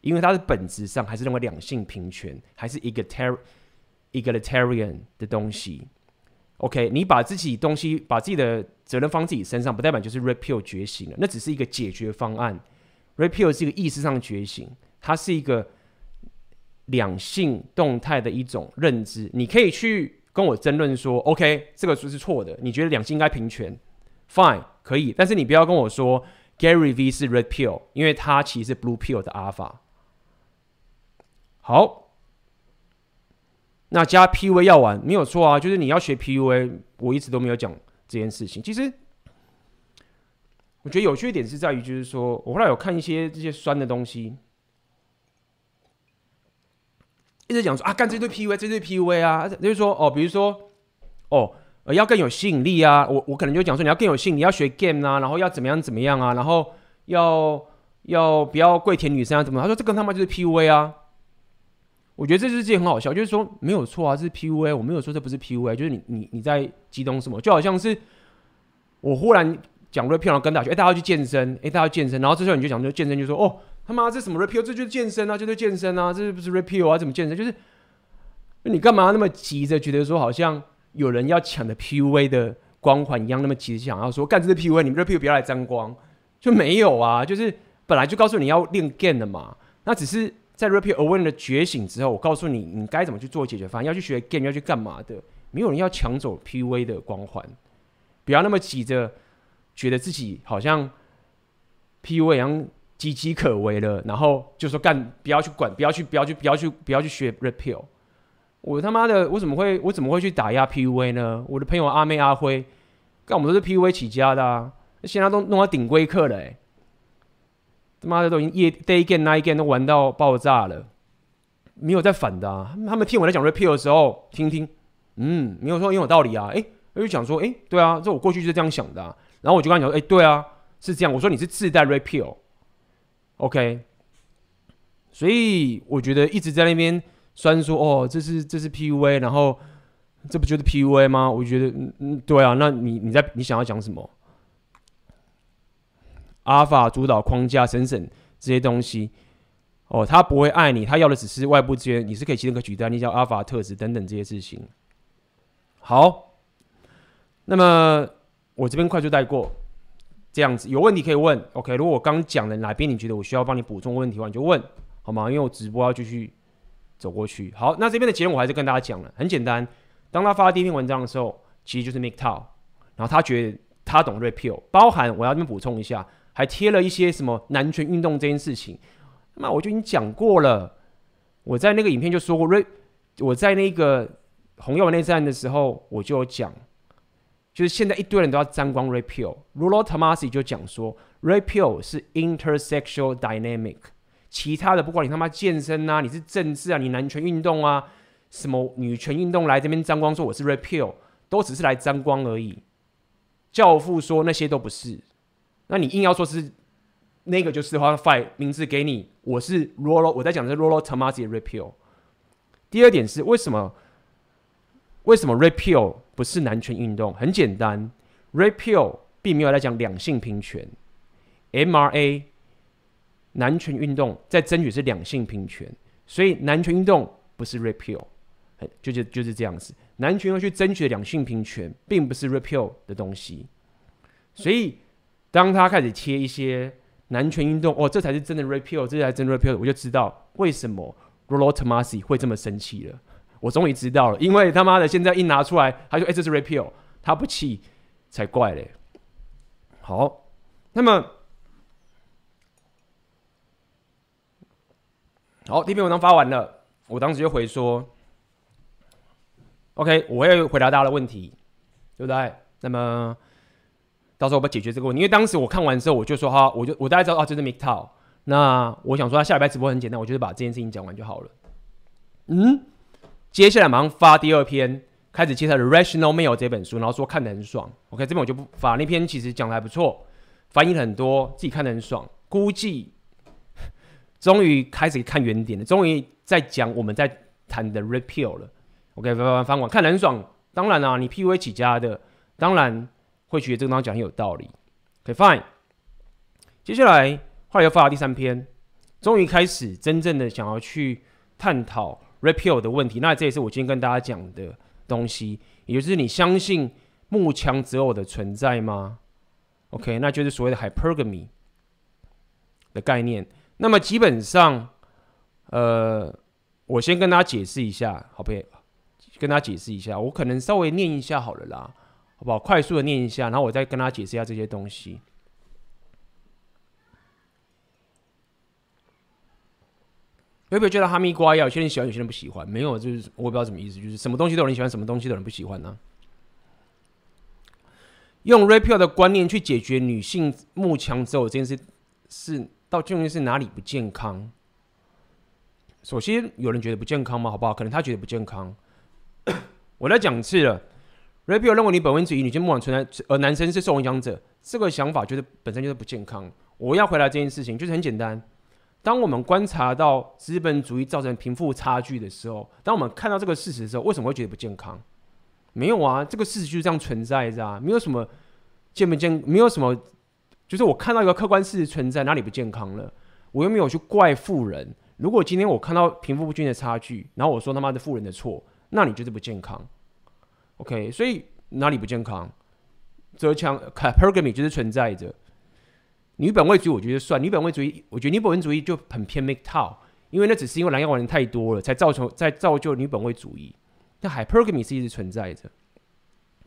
因为它的本质上还是认为两性平权，还是 egalitarian egalitarian 的东西。OK，你把自己东西把自己的责任放自己身上，不代表就是 Red Pill 觉醒了，那只是一个解决方案。Red Pill 是一个意识上觉醒，它是一个。两性动态的一种认知，你可以去跟我争论说，OK，这个说是错的。你觉得两性应该平权，Fine，可以。但是你不要跟我说 Gary V 是 Red Pill，因为他其实是 Blue Pill 的 Alpha。好，那加 PUA 药丸没有错啊，就是你要学 PUA，我一直都没有讲这件事情。其实我觉得有趣一点是在于，就是说我后来有看一些这些酸的东西。一直讲说啊，干这堆 PUA，这堆 PUA 啊，就是说哦，比如说哦，呃，要更有吸引力啊，我我可能就讲说你要更有吸引力，你要学 game 啊，然后要怎么样怎么样啊，然后要要不要跪舔女生啊，怎么？他说这个他妈就是 PUA 啊，我觉得这是件很好笑，就是说没有错啊，这是 PUA，我没有说这不是 PUA，就是你你你在激动什么？就好像是我忽然讲 Red Pill 跟大家说，哎，大家去健身，哎，大家要健身，然后这时候你就讲说健身，就说哦。他妈这什么 Red Pill？这就是健身啊，就是健身啊，这是不是 repeal 啊？怎么健身？就是你干嘛那么急着觉得说好像有人要抢的 PUA 的光环一样，那么急着想要说干这是 PUA，你们 Red Pill 不要来沾光，就没有啊？就是本来就告诉你要练 game 的嘛，那只是在 Red Pill Awareness 的觉醒之后，我告诉你你该怎么去做解决方案，要去学 game，要去干嘛的？没有人要抢走 PUA 的光环，不要那么急着觉得自己好像 PUA 一样岌岌可危了，然后就说干不要去管，不要去，不要去，不要去，不要去学 Red Pill。我他妈的，我怎么会，我怎么会去打压 PUA 呢？我的朋友阿妹阿辉，干我们都是 PUA 起家的啊，现在都弄到顶规课了，哎，他妈的都已经夜 day game night game 都玩到爆炸了。没有在反的啊，他们听我在讲 repeal 的时候，听听，嗯，没有说很有道理啊，诶，他就讲说，诶，对啊，这我过去就是这样想的啊，然后我就跟他讲说，诶，对啊，是这样，我说你是自带 repeal，OK，所以我觉得一直在那边酸说，哦，这是这是 PUA，然后这不就是 PUA 吗？我觉得，嗯嗯，对啊，那你你在你想要讲什么？阿尔法主导框架、审审这些东西。哦，他不会爱你，他要的只是外部资源，你是可以其中一个取代，你叫阿尔法特质等等这些事情。好，那么我这边快速带过，这样子有问题可以问。OK，如果我刚讲的哪边你觉得我需要帮你补充问题的话，你就问好吗？因为我直播要继续走过去。好，那这边的结论我还是跟大家讲了，很简单。当他发第一篇文章的时候，其实就是 Mik Tao，然后他觉得他懂 Repeal，包含我要这边补充一下，还贴了一些什么男权运动这件事情。那我就已经讲过了，我在那个影片就说过，瑞，我在那个红药丸内战的时候，我就讲，就是现在一堆人都要沾光 Red Pill，Rollo Tomassi 就讲说 Repeal 是 intersexual dynamic，其他的不管你他妈健身啊，你是政治啊，你男权运动啊，什么女权运动来这边沾光，说我是 repeal，都只是来沾光而已。教父说那些都不是，那你硬要说是。那个就是话，file 名字给你，我是 Rolo，我在讲的是 Rolo Tomasi repeal。第二点是为什么？为什么 repeal 不是男权运动？很简单，repeal 并没有来讲两性平权，MRA 男权运动在争取是两性平权，所以男权运动不是 Red Pill，就就就是这样子，男权要去争取两性平权，并不是 Red Pill 的东西。所以当他开始贴一些。男权运动哦，这才是真的 Red Pill，这才是真的 Red Pill，我就知道为什么 Rollo Tomasi 会这么生气了。我终于知道了，因为他妈的现在一拿出来，他说：“哎，这是 Red Pill，他不气才怪嘞。”好，那么好，第一篇文章发完了，我当时就回说：“OK，我会回答大家的问题，对不对？”那么。到时候我们解决这个问题，因为当时我看完之后，我就说哈，我就我大概知道啊，这是 MGTOW。那我想说，他下礼拜直播很简单，我就是把这件事情讲完就好了。嗯，接下来马上发第二篇，开始介绍《Rational Mail》这本书，然后说看得很爽。OK，这边我就不发，那篇其实讲的还不错，翻译很多，自己看得很爽。估计终于开始看原点了，终于在讲我们在谈的 Red Pill 了。OK，翻翻翻完看很爽。当然啊，你 PUA 起家的，当然。会觉得这个东西讲很有道理，OK fine。接下来后来又发了第三篇，终于开始真正的想要去探讨 Red Pill 的问题。那这也是我今天跟大家讲的东西，也就是你相信慕强择偶的存在吗？OK，那就是所谓的 Hypergamy 的概念。那么基本上，呃，我先跟大家解释一下，好不好？跟大家解释一下，我可能稍微念一下好了啦。好不好？快速的念一下，然后我再跟他解释一下这些东西。有没有觉得哈密瓜呀？有些人喜欢，有些人不喜欢。没有，就是我不知道什么意思，就是什么东西都有人喜欢，什么东西都有人不喜欢呢、用 Red Pill 的观念去解决女性慕强之后这件事，是究竟是哪里不健康？首先，有人觉得不健康吗？好不好？可能他觉得不健康。我来讲次了。Red Pill 认为你本位主义，女性梦想存在，而男生是受影响者，这个想法觉得本身就是不健康。我要回答这件事情，就是很简单。当我们观察到资本主义造成贫富差距的时候，当我们看到这个事实的时候，为什么会觉得不健康？没有啊，这个事实就是这样存在着啊，没有什么健不健，没有什么，就是我看到一个客观事实存在，哪里不健康了？我又没有去怪富人。如果今天我看到贫富不均的差距，然后我说他妈的富人的错，那你就是不健康。OK，所以哪里不健康？择强 Hypergamy 就是存在着。女本位主义，我觉得算女本位主义。我觉得女本位主义就很偏 MGTOW，因为那只是因为蓝药丸人太多了，才造成才造就女本位主义。那 hypergamy 是一直存在着，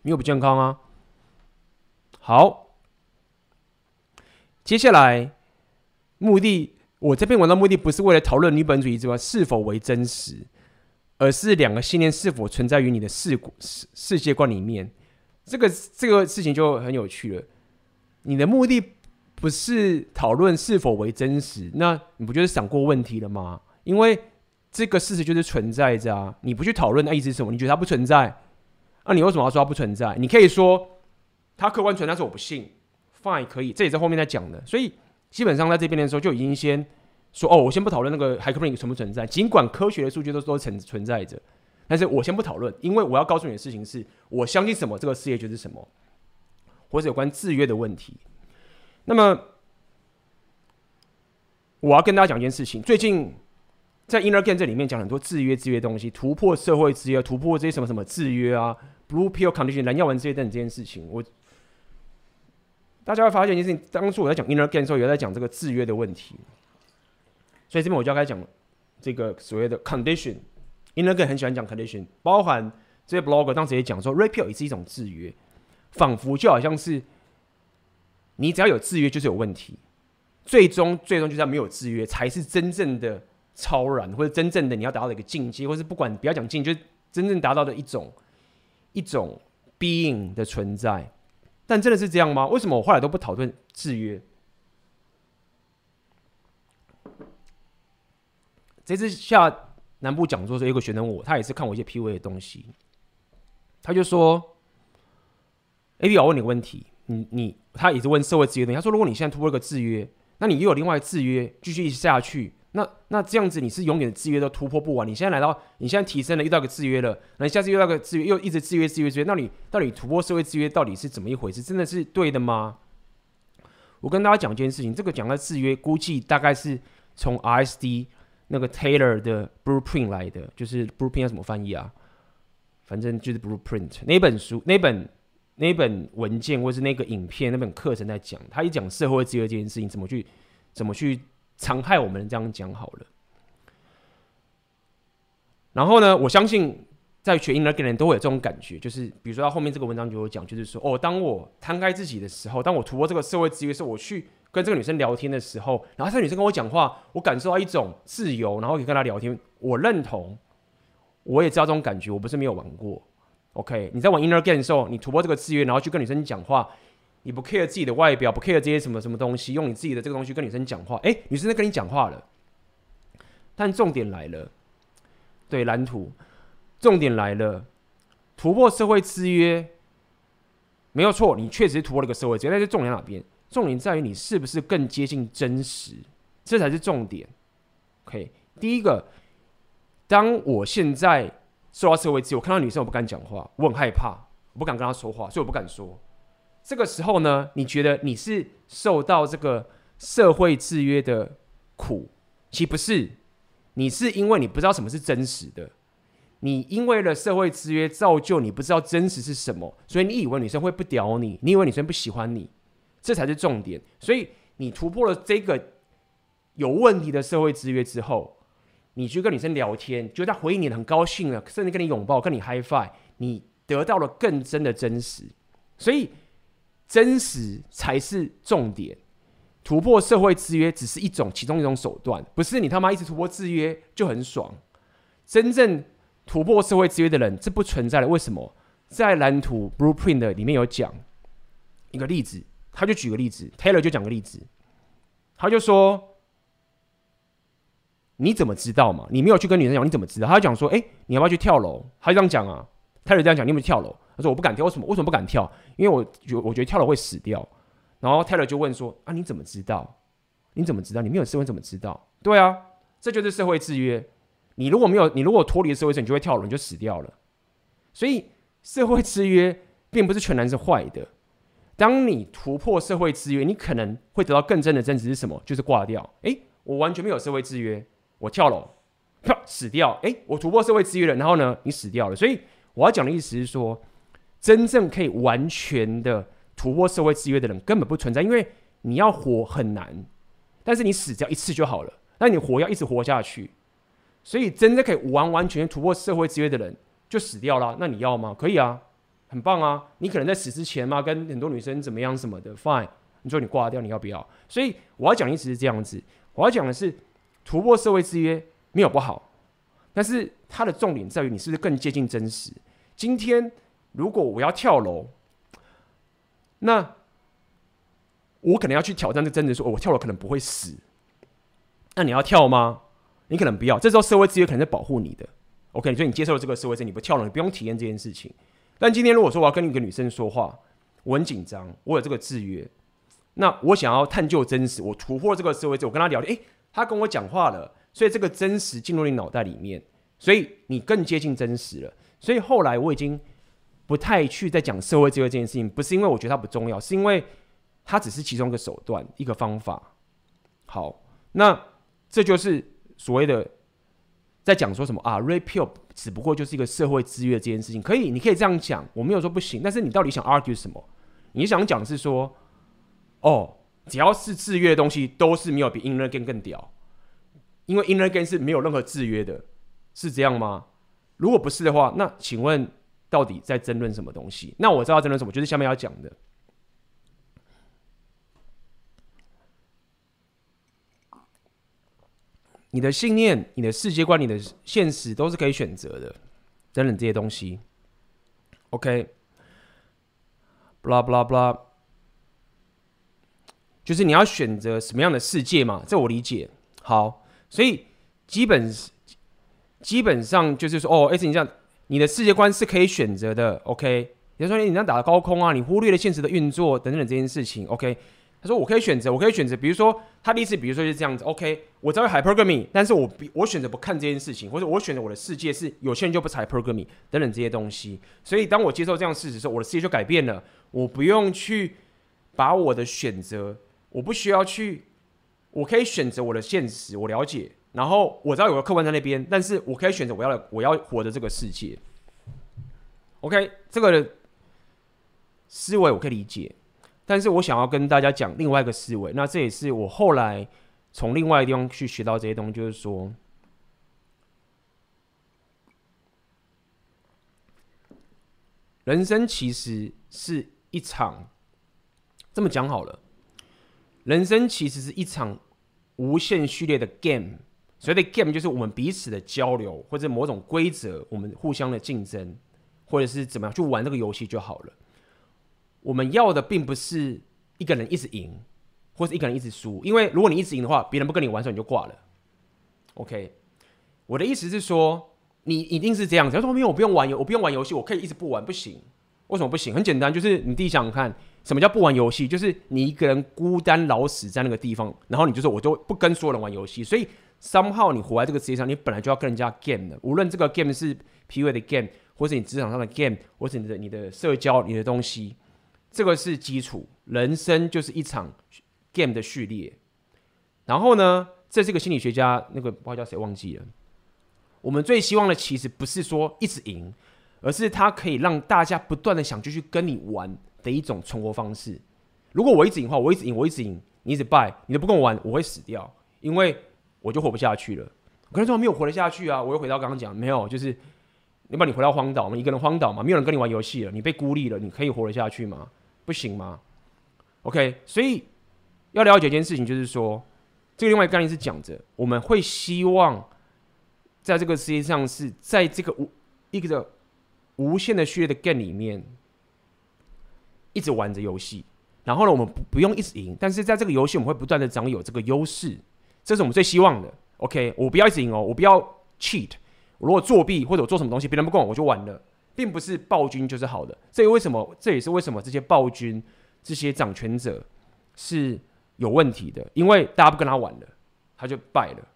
没有不健康啊。好，接下来目的，我这篇文章目的不是为了讨论女本主义之外是否为真实，而是两个信念是否存在于你的世世世界观里面。这个这个事情就很有趣了。你的目的不是讨论是否为真实，那你不就是想过问题了吗？因为这个事实就是存在着啊，你不去讨论，那意思是什么？你觉得它不存在？那你为什么要说它不存在？你可以说它客观存在，但是我不信。Fine，可以，这也是后面在讲的。所以基本上在这边的时候就已经先说哦，我先不讨论那个 hypergamy 存不存在，尽管科学的数据都都存存在着，但是我先不讨论，因为我要告诉你的事情是，我相信什么，这个事业就是什么，或者有关制约的问题。那么我要跟大家讲一件事情，最近。在 Inner Game 这里面讲很多制约、制约东西，突破社会制约，突破这些什么什么制约啊，Blue Pill Condition 蓝药丸这些等这件事情，我大家会发现一件事情，当初我在讲 Inner Game 的时候，也在讲这个制约的问题，所以这边我就要开始讲这个所谓的 Condition。Inner Game 很喜欢讲 Condition，包含这些 Blogger 当时也讲说，Red Pill 也是一种制约，仿佛就好像是你只要有制约就是有问题，最终最终就是要没有制约才是真正的。超然，或者真正的你要达到的一个境界，或是不管不要讲境界，就真正达到的一种一种 being 的存在。但真的是这样吗？为什么我后来都不讨论制约？这次下南部讲座时，有个学生问我，他也是看我一些 PUA 的东西，他就说：“AB，我问你个问题，你你他也是问社会制约的。他说，如果你现在突破一个制约，那你又有另外制约继续一直下去。”那那这样子，你是永远的制约都突破不完。你现在来到，你现在提升了，遇到一个制约了，那你下次遇到个制约，又一直制约、制约、制约。那你到底突破社会制约到底是怎么一回事？真的是对的吗？我跟大家讲一件事情，这个讲到制约，估计大概是从 RSD 那个 Taylor 的 Blueprint 来的，就是 Blueprint 要怎么翻译啊？反正就是 Blueprint 那本书、那本那本文件，或是那个影片、那本课程在讲，他一讲社会制约这件事情，怎么去怎么去。残害我们这样讲好了，然后呢，我相信在学 Inner Game 的人都会有这种感觉，就是比如说他后面这个文章就有讲，就是说哦，当我摊开自己的时候，当我突破这个社会制约的时候，我去跟这个女生聊天的时候，然后这个女生跟我讲话，我感受到一种自由，然后可以跟她聊天，我认同，我也知道这种感觉，我不是没有玩过。OK，你在玩 Inner Game 的时候，你突破这个制约，然后去跟女生讲话。你不 care 自己的外表，不 care 这些什么什么东西，用你自己的这个东西跟女生讲话，哎、女生在跟你讲话了。但重点来了，对蓝图，重点来了，突破社会制约没有错，你确实突破了一个社会制约，但是重点哪边？重点在于你是不是更接近真实，这才是重点。OK，第一个，当我现在受到社会制约，我看到女生我不敢讲话，我很害怕，我不敢跟她说话，所以我不敢说。这个时候呢，你觉得你是受到这个社会制约的苦？其实不是，你是因为你不知道什么是真实的，你因为了社会制约造就你不知道真实是什么，所以你以为女生会不屌你，你以为女生不喜欢你，这才是重点。所以你突破了这个有问题的社会制约之后，你去跟女生聊天，觉得她回应你很高兴了，甚至跟你拥抱，跟你 hi fi 你得到了更真的真实，所以。真实才是重点，突破社会制约只是一种其中一种手段，不是你他妈一直突破制约就很爽。真正突破社会制约的人，这不存在的。为什么？在蓝图 Blueprint 里面有讲一个例子，他就举个例子，Taylor 就讲个例子，他就说：“你怎么知道嘛？你没有去跟女生讲，你怎么知道？”他就讲说：“哎，你要不要去跳楼？”他就这样讲啊泰勒这样讲，你有没有跳楼？他说：“我不敢跳，为什么？为什么不敢跳？因为我觉我觉得跳楼会死掉。”然后泰勒就问说：“啊，你怎么知道？你怎么知道？你没有社会怎么知道？对啊，这就是社会制约。你如果没有，你如果脱离社会，你就会跳楼，你就死掉了。所以社会制约并不是全然是坏的。当你突破社会制约，你可能会得到更真的真实是什么？就是挂掉。诶，我完全没有社会制约，我跳楼，跳死掉。诶，我突破社会制约了，然后呢，你死掉了。所以我要讲的意思是说。”真正可以完全的突破社会制约的人根本不存在，因为你要活很难，但是你死掉一次就好了。但你活要一直活下去，所以真正可以完完全全突破社会制约的人就死掉了。那你要吗？可以啊，很棒啊。你可能在死之前嘛，跟很多女生怎么样什么的，fine。你说你挂掉，你要不要？所以我要讲的意思是这样子，我要讲的是突破社会制约没有不好，但是它的重点在于你是不是更接近真实。今天如果我要跳楼，那我可能要去挑战这真实，说我跳楼可能不会死。那你要跳吗？你可能不要。这时候社会制约可能在保护你的。OK，所以你接受了这个社会制，你不跳楼，你不用体验这件事情。但今天如果说我要跟一个女生说话，我很紧张，我有这个制约。那我想要探究真实，我突破这个社会之后，我跟他聊天，诶，他跟我讲话了，所以这个真实进入你脑袋里面，所以你更接近真实了。所以后来我已经不太去再讲社会制约这件事情，不是因为我觉得它不重要，是因为它只是其中一个手段，一个方法。好，那这就是所谓的在讲说什么啊，Red Pill 只不过就是一个社会制约这件事情，可以，你可以这样讲，我没有说不行，但是你到底想 argue 什么？你想讲是说。哦，只要是制约的东西，都是没有比 inner game 更屌，因为 inner game 是没有任何制约的，是这样吗？如果不是的话，那请问到底在争论什么东西？那我知道争论什么，就是下面要讲的，你的信念、你的世界观、你的现实都是可以选择的，等等这些东西。OK，blah blah blah。就是你要选择什么样的世界嘛？这我理解。好，所以基本基本上就是说，哦，而且你这样，你的世界观是可以选择的。OK，比如说你这样打高空啊，你忽略了现实的运作等等这件事情。OK，他说我可以选择，我可以选择。比如说他的意思，比如说就是这样子。OK，我知道 hypergamy，但是我比我选择不看这件事情，或者我选择我的世界是有些人就不是 hypergamy 等等这些东西。所以当我接受这样事实的时候，我的世界就改变了。我不用去把我的选择。我不需要去，我可以选择我的现实，我了解，然后我知道有个客观在那边，但是我可以选择我要我要活的这个世界。OK，这个思维我可以理解，但是我想要跟大家讲另外一个思维，那这也是我后来从另外一个地方去学到这些东西，就是说，人生其实是一场，这么讲好了。人生其实是一场无限序列的 game，所谓的 game 就是我们彼此的交流，或者某种规则，我们互相的竞争，或者是怎么样去玩这个游戏就好了。我们要的并不是一个人一直赢，或是一个人一直输，因为如果你一直赢的话，别人不跟你玩的时候你就挂了。OK，我的意思是说，你一定是这样子。他说没有，我不用玩游，我不用玩游戏，我可以一直不玩，不行。为什么不行？很简单，就是你自己想想看。什么叫不玩游戏？就是你一个人孤单老死在那个地方，然后你就说我就不跟所有人玩游戏。所以 somehow 你活在这个世界上，你本来就要跟人家 game 的。无论这个 game 是 PUA 的 game，或是你职场上的 game，或是你的你的社交、你的东西，这个是基础。人生就是一场 game 的序列。然后呢，这是一个心理学家，那个不知道叫谁忘记了。我们最希望的其实不是说一直赢，而是它可以让大家不断的想继续跟你玩。的一种存活方式。如果我一直赢的话，我一直赢，我一直赢，你一直败，你都不跟我玩，我会死掉，因为我就活不下去了。可能说没有活得下去啊，我又回到刚刚讲，没有，就是你把你回到荒岛嘛，一个人荒岛嘛，没有人跟你玩游戏了，你被孤立了，你可以活得下去吗？不行吗？OK，所以要了解一件事情，就是说，这个另外一个概念是讲着，我们会希望在这个世界上是在这个一个的无限的序列的 game 里面。一直玩着游戏，然后呢，我们不不用一直赢，但是在这个游戏，我们会不断的掌有这个优势，这是我们最希望的。OK，我不要一直赢哦，我不要 cheat，我如果作弊或者我做什么东西，别人不跟我，我就完了，并不是暴君就是好的。这也为什么，这也是为什么这些暴君、这些掌权者是有问题的，因为大家不跟他玩了，他就败了。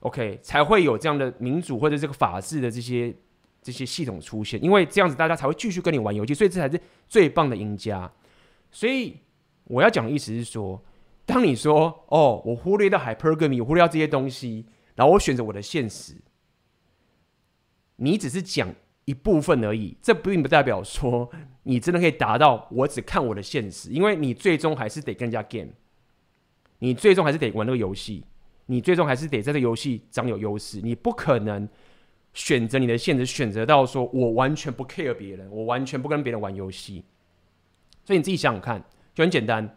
OK，才会有这样的民主或者这个法治的这些。这些系统出现，因为这样子大家才会继续跟你玩游戏，所以这才是最棒的赢家。所以我要讲的意思是说，当你说哦，我忽略掉 hypergamy，我忽略掉这些东西，然后我选择我的现实，你只是讲一部分而已，这并不代表说 你真的可以达到我只看我的现实，因为你最终还是得跟人家 game，你最终还是得玩那个游戏，你最终还是得在这个游戏占有优势，你不可能。选择你的限制，选择到说我完全不 care 别人，我完全不跟别人玩游戏。所以你自己想想看，就很简单。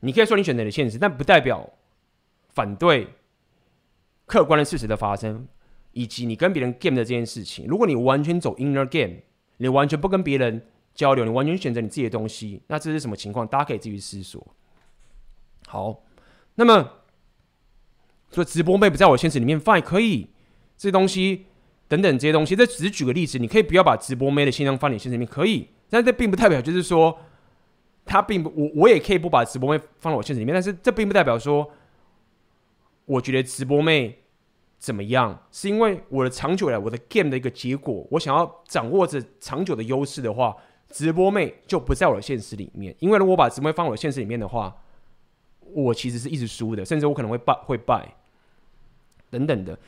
你可以说你选择你的现实，但不代表反对客观的事实的发生，以及你跟别人 game 的这件事情。如果你完全走 inner game，你完全不跟别人交流，你完全选择你自己的东西，那这是什么情况？大家可以自己思索。好，那么说直播妹不在我现实里面，fine 可以，这东西等等这些东西，这只是举个例子，你可以不要把直播妹的形象放你现实里面，可以，但这并不代表就是说。他并不，我我也可以不把直播妹放到我现实里面，但是这并不代表说，我觉得直播妹怎么样，是因为我的长久以来我的 game 的一个结果，我想要掌握着长久的优势的话，直播妹就不在我的现实里面，因为如果把直播妹放我的现实里面的话，我其实是一直输的，甚至我可能会败会败等等的。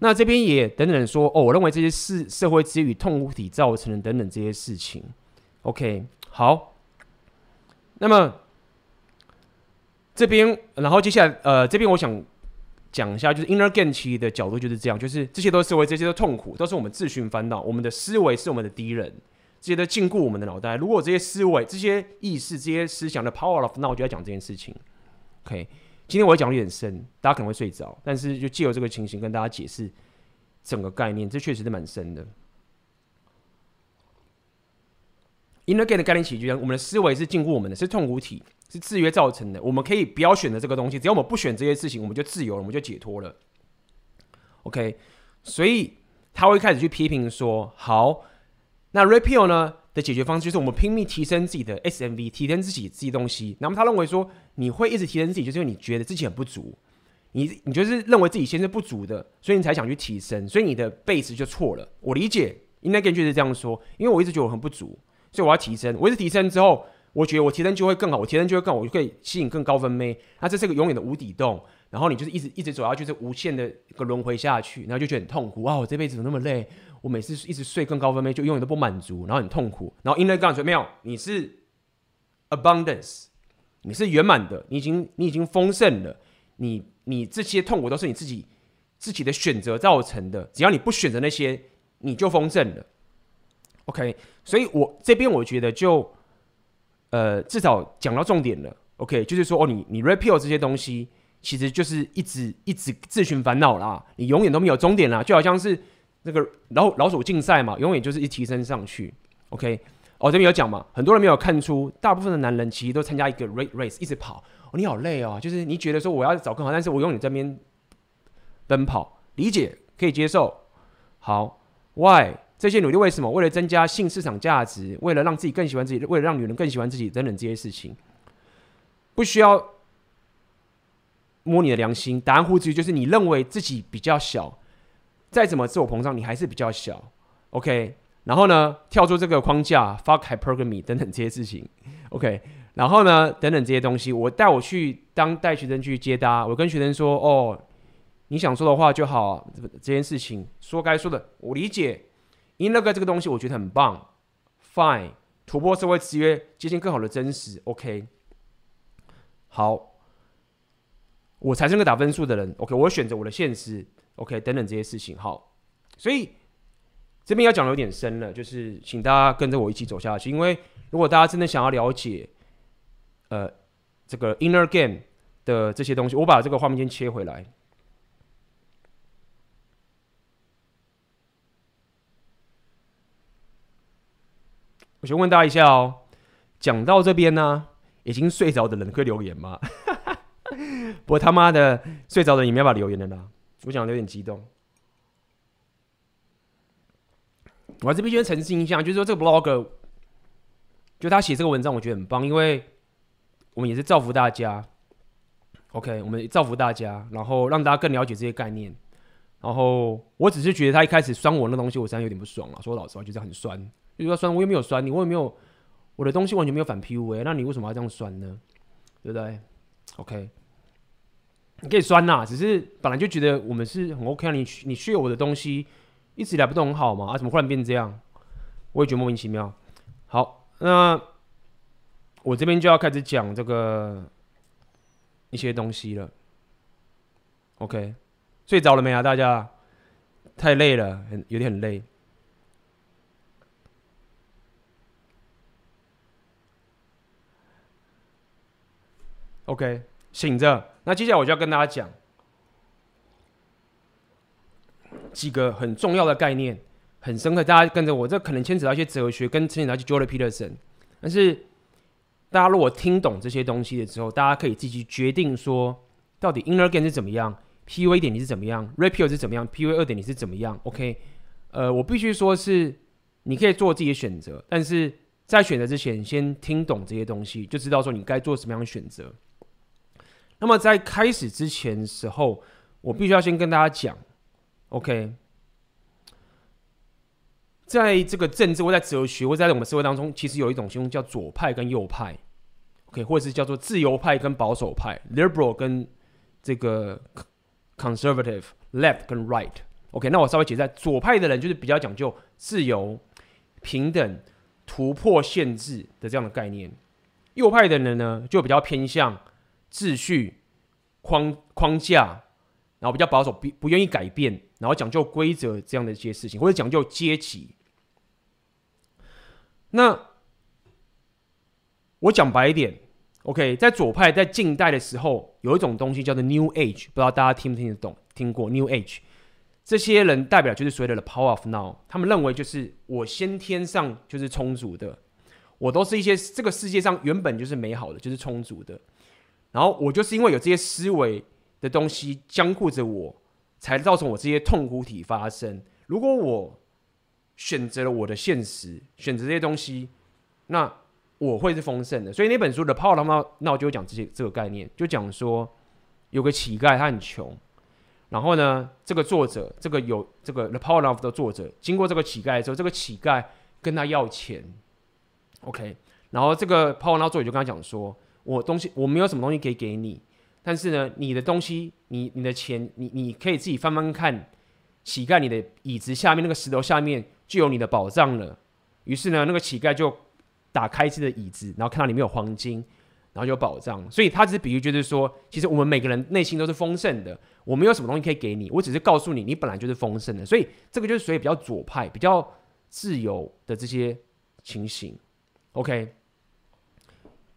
那这边也等等说，哦，我认为这些是社会之于痛苦体造成的等等这些事情。OK，好。那么这边，然后接下来，呃，这边我想讲一下，就是 inner game 其实的角度就是这样，就是这些都是社会，这些都痛苦，都是我们自寻烦恼，我们的思维是我们的敌人，这些都禁锢我们的脑袋。如果这些思维、这些意识、这些思想的 power of，那我就要讲这件事情。OK，今天我讲的有点深，大家可能会睡着，但是就借由这个情形跟大家解释整个概念，这确实是蛮深的。Inner game 的概念起源，我们的思维是禁锢我们的，是痛苦体，是制约造成的。我们可以不要选择这个东西，只要我们不选这些事情，我们就自由了，我们就解脱了。OK，所以他会开始去批评说：好，那 Repeal 呢的解决方式就是我们拼命提升自己的 SMV，提升自己自己东西。那么他认为说，你会一直提升自己，就是因为你觉得自己很不足，你你就是认为自己先是不足的，所以你才想去提升，所以你的 base 就错了。我理解 Inner game 就是这样说，因为我一直觉得我很不足。所以我要提升，我一直提升之后，我觉得我提升就会更好，我提升就会更好，我就可以吸引更高分妹。那这是个永远的无底洞，然后你就是一直一直走下去，就是无限的一个轮回下去，然后就觉得很痛苦啊！我这辈子怎么那么累？我每次一直睡更高分贝，就永远都不满足，然后很痛苦。然后 Inner game 说没有，你是 abundance，你是圆满的，你已经你已经丰盛了，你你这些痛苦都是你自己自己的选择造成的，只要你不选择那些，你就丰盛了。OK，所以我这边我觉得就，呃，至少讲到重点了。OK，就是说，哦，你你 repeal 这些东西，其实就是一直一直自寻烦恼啦，你永远都没有终点啦，就好像是那个老老鼠竞赛嘛，永远就是一提升上去。OK，哦，这边有讲嘛，很多人没有看出，大部分的男人其实都参加一个 race race，一直跑。哦，你好累哦，就是你觉得说我要找更好，但是我永远在这边奔跑，理解可以接受。好，Why？这些努力为什么？为了增加性市场价值，为了让自己更喜欢自己，为了让女人更喜欢自己等等这些事情，不需要摸你的良心。答案呼之就是你认为自己比较小，再怎么自我膨胀，你还是比较小。OK，然后呢，跳出这个框架，fuck hypergamy 等等这些事情。OK，然后呢，等等这些东西，我带我去当带学生去接搭，我跟学生说：“哦，你想说的话就好，这件事情说该说的，我理解。”因那个这个东西我觉得很棒，fine，突破社会制约，接近更好的真实，OK，好，我才是个打分数的人，OK，我选择我的现实，OK，等等这些事情，好，所以这边要讲的有点深了，就是请大家跟着我一起走下去，因为如果大家真的想要了解，呃，这个 inner game 的这些东西，我把这个画面先切回来。我先问大家一下哦，讲到这边呢，已经睡着的人可以留言吗？不过他妈的睡着的你没办法留言的啦，我讲的有点激动。我这边先澄清一下，就是说这个 blog，就他写这个文章，我觉得很棒，因为我们也是造福大家。OK，我们造福大家，然后让大家更了解这些概念。然后我只是觉得他一开始酸我那东西，我实在有点不爽了。说老实话，就是很酸。就说酸，我又没有酸你，我也没有，我的东西完全没有反 PUA，那你为什么要这样酸呢？对不对？OK，你可以酸呐，只是本来就觉得我们是很 OK 啊。你你需要我的东西，一直以来不都很好吗？啊，怎么忽然变这样？我也觉得莫名其妙。好，那我这边就要开始讲这个一些东西了。OK，睡着了没啊？大家？太累了，很有点很累。OK，醒着。那接下来我就要跟大家讲几个很重要的概念，很深刻。大家跟着我，这可能牵扯到一些哲学，跟牵扯到一些 Jordan Peterson。但是大家如果听懂这些东西的时候，大家可以自己决定说，到底 Inner Game 是怎么样，PUA 一点你是怎么样，Red Pill 是怎么样，PUA 二点你是怎么样。OK，呃，我必须说是你可以做自己的选择，但是在选择之前，先听懂这些东西，就知道说你该做什么样的选择。那么在开始之前的时候，我必须要先跟大家讲，OK，在这个政治或在哲学或在我们社会当中，其实有一种形容叫左派跟右派，OK，或者是叫做自由派跟保守派，liberal 跟这个 conservative，left 跟 right，OK，那我稍微解释，左派的人就是比较讲究自由、平等、突破限制的这样的概念，右派的人呢就比较偏向。秩序框框架，然后比较保守，不不愿意改变，然后讲究规则这样的一些事情，或者讲究阶级。那我讲白一点，OK，在左派在近代的时候，有一种东西叫做 New Age，不知道大家听不听得懂？听过 New Age？这些人代表就是所谓的 Power of Now，他们认为就是我先天上就是充足的，我都是一些这个世界上原本就是美好的，就是充足的。然后我就是因为有这些思维的东西僵固着我，才造成我这些痛苦体发生。如果我选择了我的现实，选择这些东西，那我会是丰盛的。所以那本书的 Power of 那我就讲这些这个概念，就讲说有个乞丐他很穷，然后呢，这个作者这个有这个 The Power of 的作者经过这个乞丐的时候，这个乞丐跟他要钱，OK，然后这个 Power of 作者就跟他讲说。我东西我没有什么东西可以给你，但是呢，你的东西，你你的钱，你你可以自己翻翻看，乞丐你的椅子下面那个石头下面就有你的宝藏了。于是呢，那个乞丐就打开自己的椅子，然后看到里面有黄金，然后有宝藏。所以他只是比喻，就是说，其实我们每个人内心都是丰盛的。我没有什么东西可以给你，我只是告诉你，你本来就是丰盛的。所以这个就是属于比较左派、比较自由的这些情形。OK。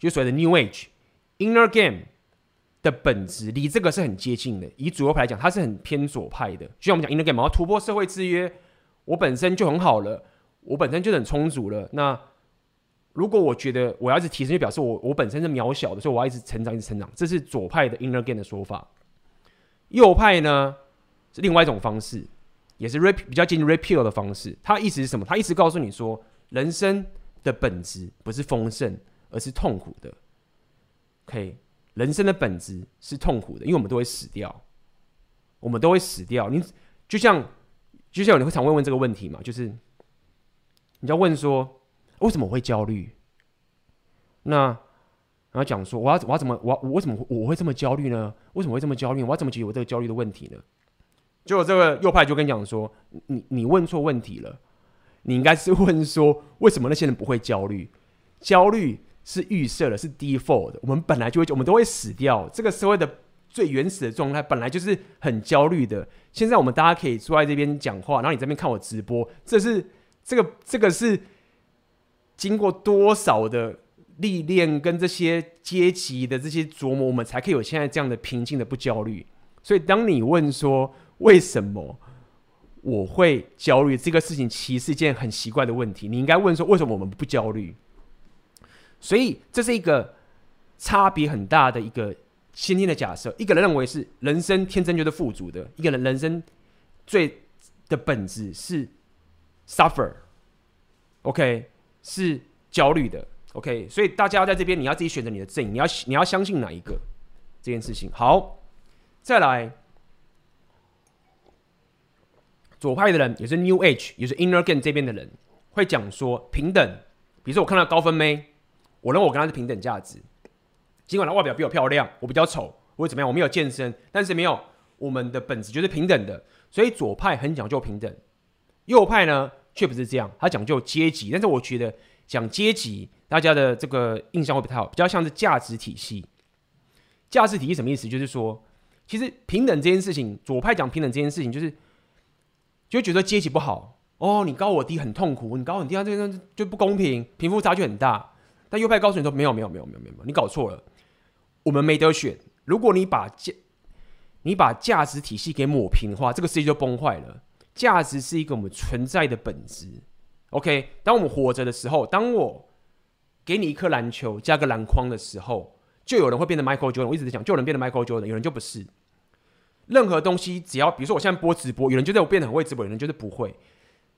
就所谓的 New Age Inner Game 的本质，离这个是很接近的。以左右派来讲，它是很偏左派的。就像我们讲 Inner Game，我要突破社会制约，我本身就很好了，我本身就很充足了。那如果我觉得我要一直提升，就表示我我本身是渺小的，所以我要一直成长，一直成长。这是左派的 Inner Game 的说法。右派呢是另外一种方式，也是 Rep 比较接近 Repeal 的方式。它意思是什么？它意思告诉你说，人生的本质不是丰盛。而是痛苦的，OK，人生的本质是痛苦的，因为我们都会死掉，我们都会死掉。你就像就像你会常问问这个问题嘛，就是你要问说为什么我会焦虑？那然后讲说我要我要怎么我我为什么我会这么焦虑呢？为什么会这么焦虑？我要怎么解决我这个焦虑的问题呢？结果这个右派就跟你讲说，你你问错问题了，你应该是问说为什么那些人不会焦虑？焦虑。是预设的，是 default 的。我们本来就会，我们都会死掉。这个社会的最原始的状态，本来就是很焦虑的。现在我们大家可以坐在这边讲话，然后你这边看我直播，这是这个这个是经过多少的历练跟这些阶级的这些琢磨，我们才可以有现在这样的平静的不焦虑。所以，当你问说为什么我会焦虑这个事情，其实是一件很奇怪的问题。你应该问说为什么我们不焦虑？所以这是一个差别很大的一个先天的假设。一个人认为是人生天生就是富足的，一个人人生最的本质是 suffer，OK，是焦虑的，OK。所以大家在这边，你要自己选择你的阵营，你要你要相信哪一个这件事情。好，再来，左派的人也是 New Age，也是 Inner Game 这边的人会讲说平等。比如说我看到高分妹。我认为我跟他是平等价值，尽管他外表比我漂亮，我比较丑，或者怎么样，我没有健身，但是没有我们的本质就是平等的。所以左派很讲究平等，右派呢却不是这样，他讲究阶级。但是我觉得讲阶级，大家的这个印象会不太好，比较像是价值体系。价值体系什么意思？就是说，其实平等这件事情，左派讲平等这件事情，就是就觉得阶级不好哦，你高我低很痛苦，你高我低啊，这样就不公平，贫富差距很大。但右派告诉你说没有没有没有没有没有，你搞错了，我们没得选。如果你把价你把价值体系给抹平的话，这个世界就崩坏了。价值是一个我们存在的本质。OK，当我们活着的时候，当我给你一颗篮球加个篮筐的时候，就有人会变得 Michael Jordan。我一直在讲，就有人变得 Michael Jordan，有人就不是。任何东西，只要比如说我现在播直播，有人觉得我变得很会直播，有人觉得不会。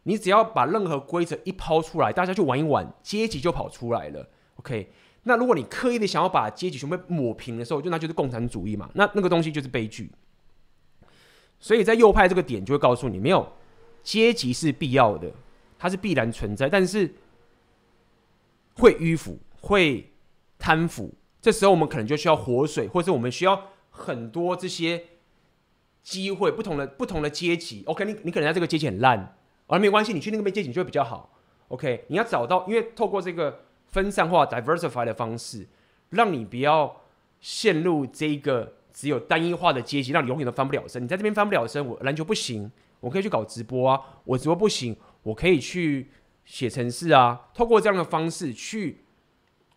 你只要把任何规则一抛出来，大家去玩一玩，阶级就跑出来了。OK，那如果你刻意的想要把阶级全部抹平的时候，就那就是共产主义嘛。那那个东西就是悲剧。所以在右派这个点就会告诉你，没有阶级是必要的，它是必然存在，但是会迂腐，会贪腐。这时候我们可能就需要活水，或者是我们需要很多这些机会，不同的不同的阶级。OK，你你可能在这个阶级很烂，而、哦、没关系，你去那个阶级就会比较好。OK，你要找到，因为透过这个分散化 （diversify） 的方式，让你不要陷入这个。只有单一化的阶级，让你永远都翻不了身。你在这边翻不了身，我篮球不行，我可以去搞直播啊。我直播不行，我可以去写程式啊。透过这样的方式去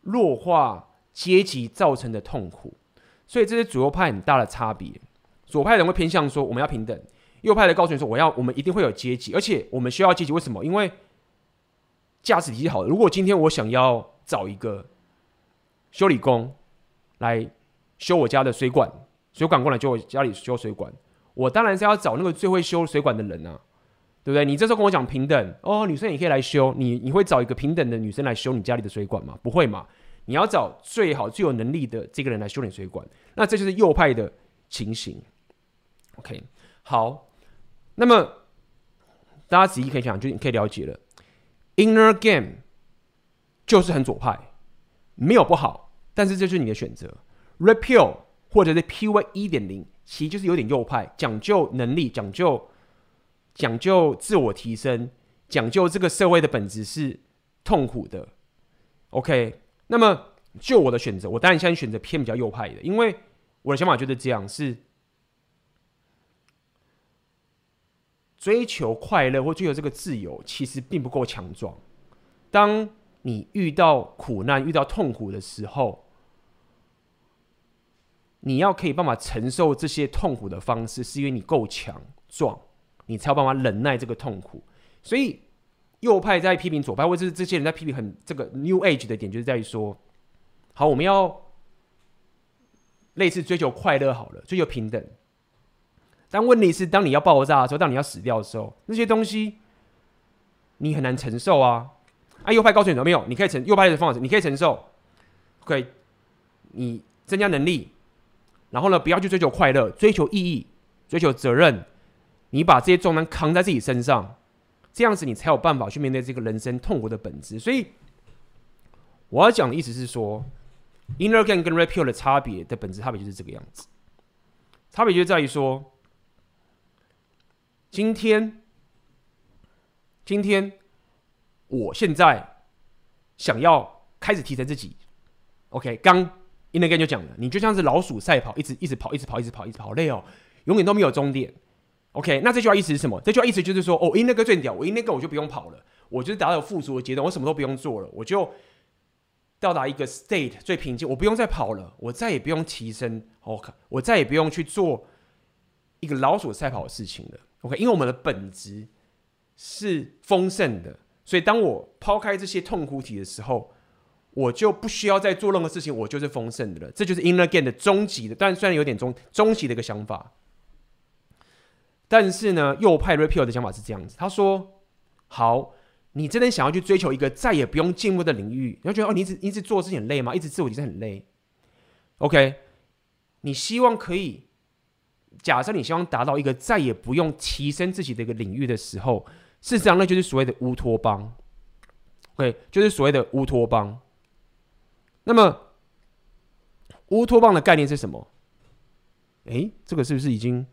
弱化阶级造成的痛苦，所以这是左右派很大的差别。左派人会偏向说我们要平等，右派的告诉你说我要我们一定会有阶级，而且我们需要阶级。为什么？因为价值体系好。如果今天我想要找一个修理工来修我家的水管。水管过来就我家里修水管，我当然是要找那个最会修水管的人啊，对不对？你这时候跟我讲平等哦，女生也可以来修，你你会找一个平等的女生来修你家里的水管吗？不会嘛？你要找最好最有能力的这个人来修你水管，那这就是右派的情形。OK，好，那么大家仔细可以想，就你可以了解了，Inner Game 就是很左派，没有不好，但是这是你的选择，Repeal。或者是 PUA 一点零，其实就是有点右派，讲究能力，讲究讲究自我提升，讲究这个社会的本质是痛苦的。OK，那么就我的选择，我当然现在选择偏比较右派的，因为我的想法就是这样：是追求快乐或追求这个自由，其实并不够强壮。当你遇到苦难、遇到痛苦的时候，你要可以办法承受这些痛苦的方式，是因为你够强壮，你才有办法忍耐这个痛苦。所以右派在批评左派，或者是这些人在批评很这个 New Age 的点，就是在于说：好，我们要类似追求快乐好了，追求平等。但问题是，当你要爆炸的时候，当你要死掉的时候，那些东西你很难承受啊！啊，右派告诉你有没有？你可以承右派的方法，你可以承受，OK，，你增加能力。然后呢，不要去追求快乐，追求意义，追求责任。你把这些重担扛在自己身上，这样子你才有办法去面对这个人生痛苦的本质。所以我要讲的意思是说，Inner gain 跟 reapill 的差别的本质差别就是这个样子。差别就在于说，今天，今天，我现在想要开始提升自己。OK，刚。Inner Game 就讲了，你就像是老鼠赛跑，一直一直跑，一直跑，一直跑，一直跑，累哦，永远都没有终点。OK，那这句话意思是什么？这句话意思就是说，哦，Inner Game 最屌，我 Inner Game 我就不用跑了，我就是达到富足的阶段，我什么都不用做了，我就到达一个 state 最平静，我不用再跑了，我再也不用提升，OK，我再也不用去做一个老鼠赛跑的事情了。OK，因为我们的本质是丰盛的，所以当我抛开这些痛苦体的时候。我就不需要再做任何事情，我就是丰盛的了。这就是 Inner Game 的终极的，但虽然有点终终极的一个想法，但是呢，右派 Repeal 的想法是这样子。他说：“好，你真的想要去追求一个再也不用进步的领域，你要觉得哦，你一直一直做事情很累吗？一直自我提升很累。OK，你希望可以假设你希望达到一个再也不用提升自己的一个领域的时候，事实上那就是所谓的乌托邦。OK，就是所谓的乌托邦。”那么，乌托邦的概念是什么？诶，这个是不是已经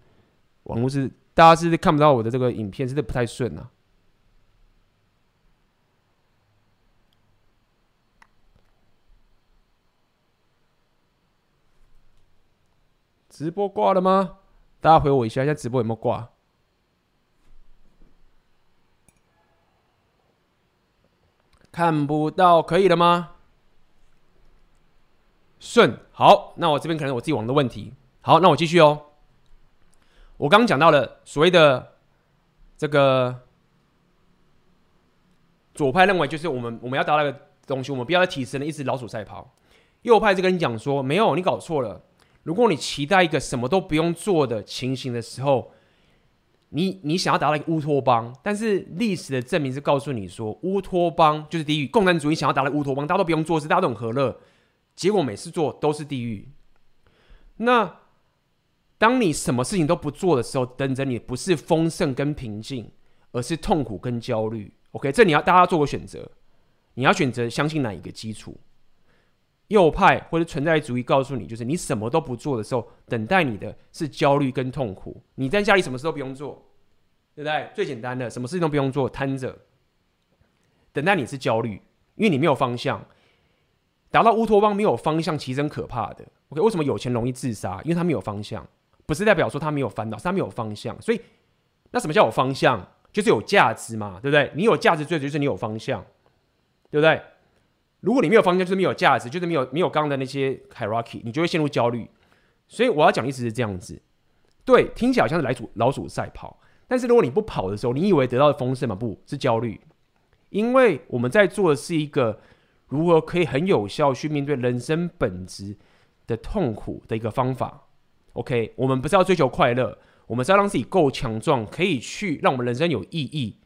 网络是大家是不是看不到我的这个影片，是不是不太顺啊？直播挂了吗？大家回我一下，现在直播有没有挂？看不到，可以了吗？顺好，那我这边可能我自己网的问题。好，那我继续哦。我刚讲到了所谓的这个左派认为，就是我们我们要达到的个东西，我们不要再提升了，一直老鼠赛跑。右派就跟你讲说，没有，你搞错了。如果你期待一个什么都不用做的情形的时候，你你想要达到一个乌托邦，但是历史的证明是告诉你说，乌托邦就是地狱。共产主义想要达到乌托邦，大家都不用做事，大家都很和乐，结果每次做都是地狱。那当你什么事情都不做的时候，等着你不是丰盛跟平静，而是痛苦跟焦虑。OK，这你要大家做个选择，你要选择相信哪一个基础？右派或者存在主义告诉你，就是你什么都不做的时候，等待你的是焦虑跟痛苦。你在家里什么事都不用做，对不对？最简单的，什么事情都不用做，瘫着，等待你是焦虑，因为你没有方向。达到乌托邦没有方向，其实很可怕的。OK，为什么有钱容易自杀？因为他没有方向，不是代表说他没有烦恼，是他没有方向。所以，那什么叫有方向？就是有价值嘛，对不对？你有价值，最主要就是你有方向，对不对？如果你没有方向，就是没有价值，就是没有没有刚刚的那些 hierarchy，你就会陷入焦虑。所以我要讲的意思是这样子，对，听起来好像是老鼠老鼠赛跑，但是如果你不跑的时候，你以为得到的丰盛吗？不是焦虑，因为我们在做的是一个如何可以很有效去面对人生本质的痛苦的一个方法。OK，我们不是要追求快乐，我们是要让自己够强壮，可以去让我们人生有意义，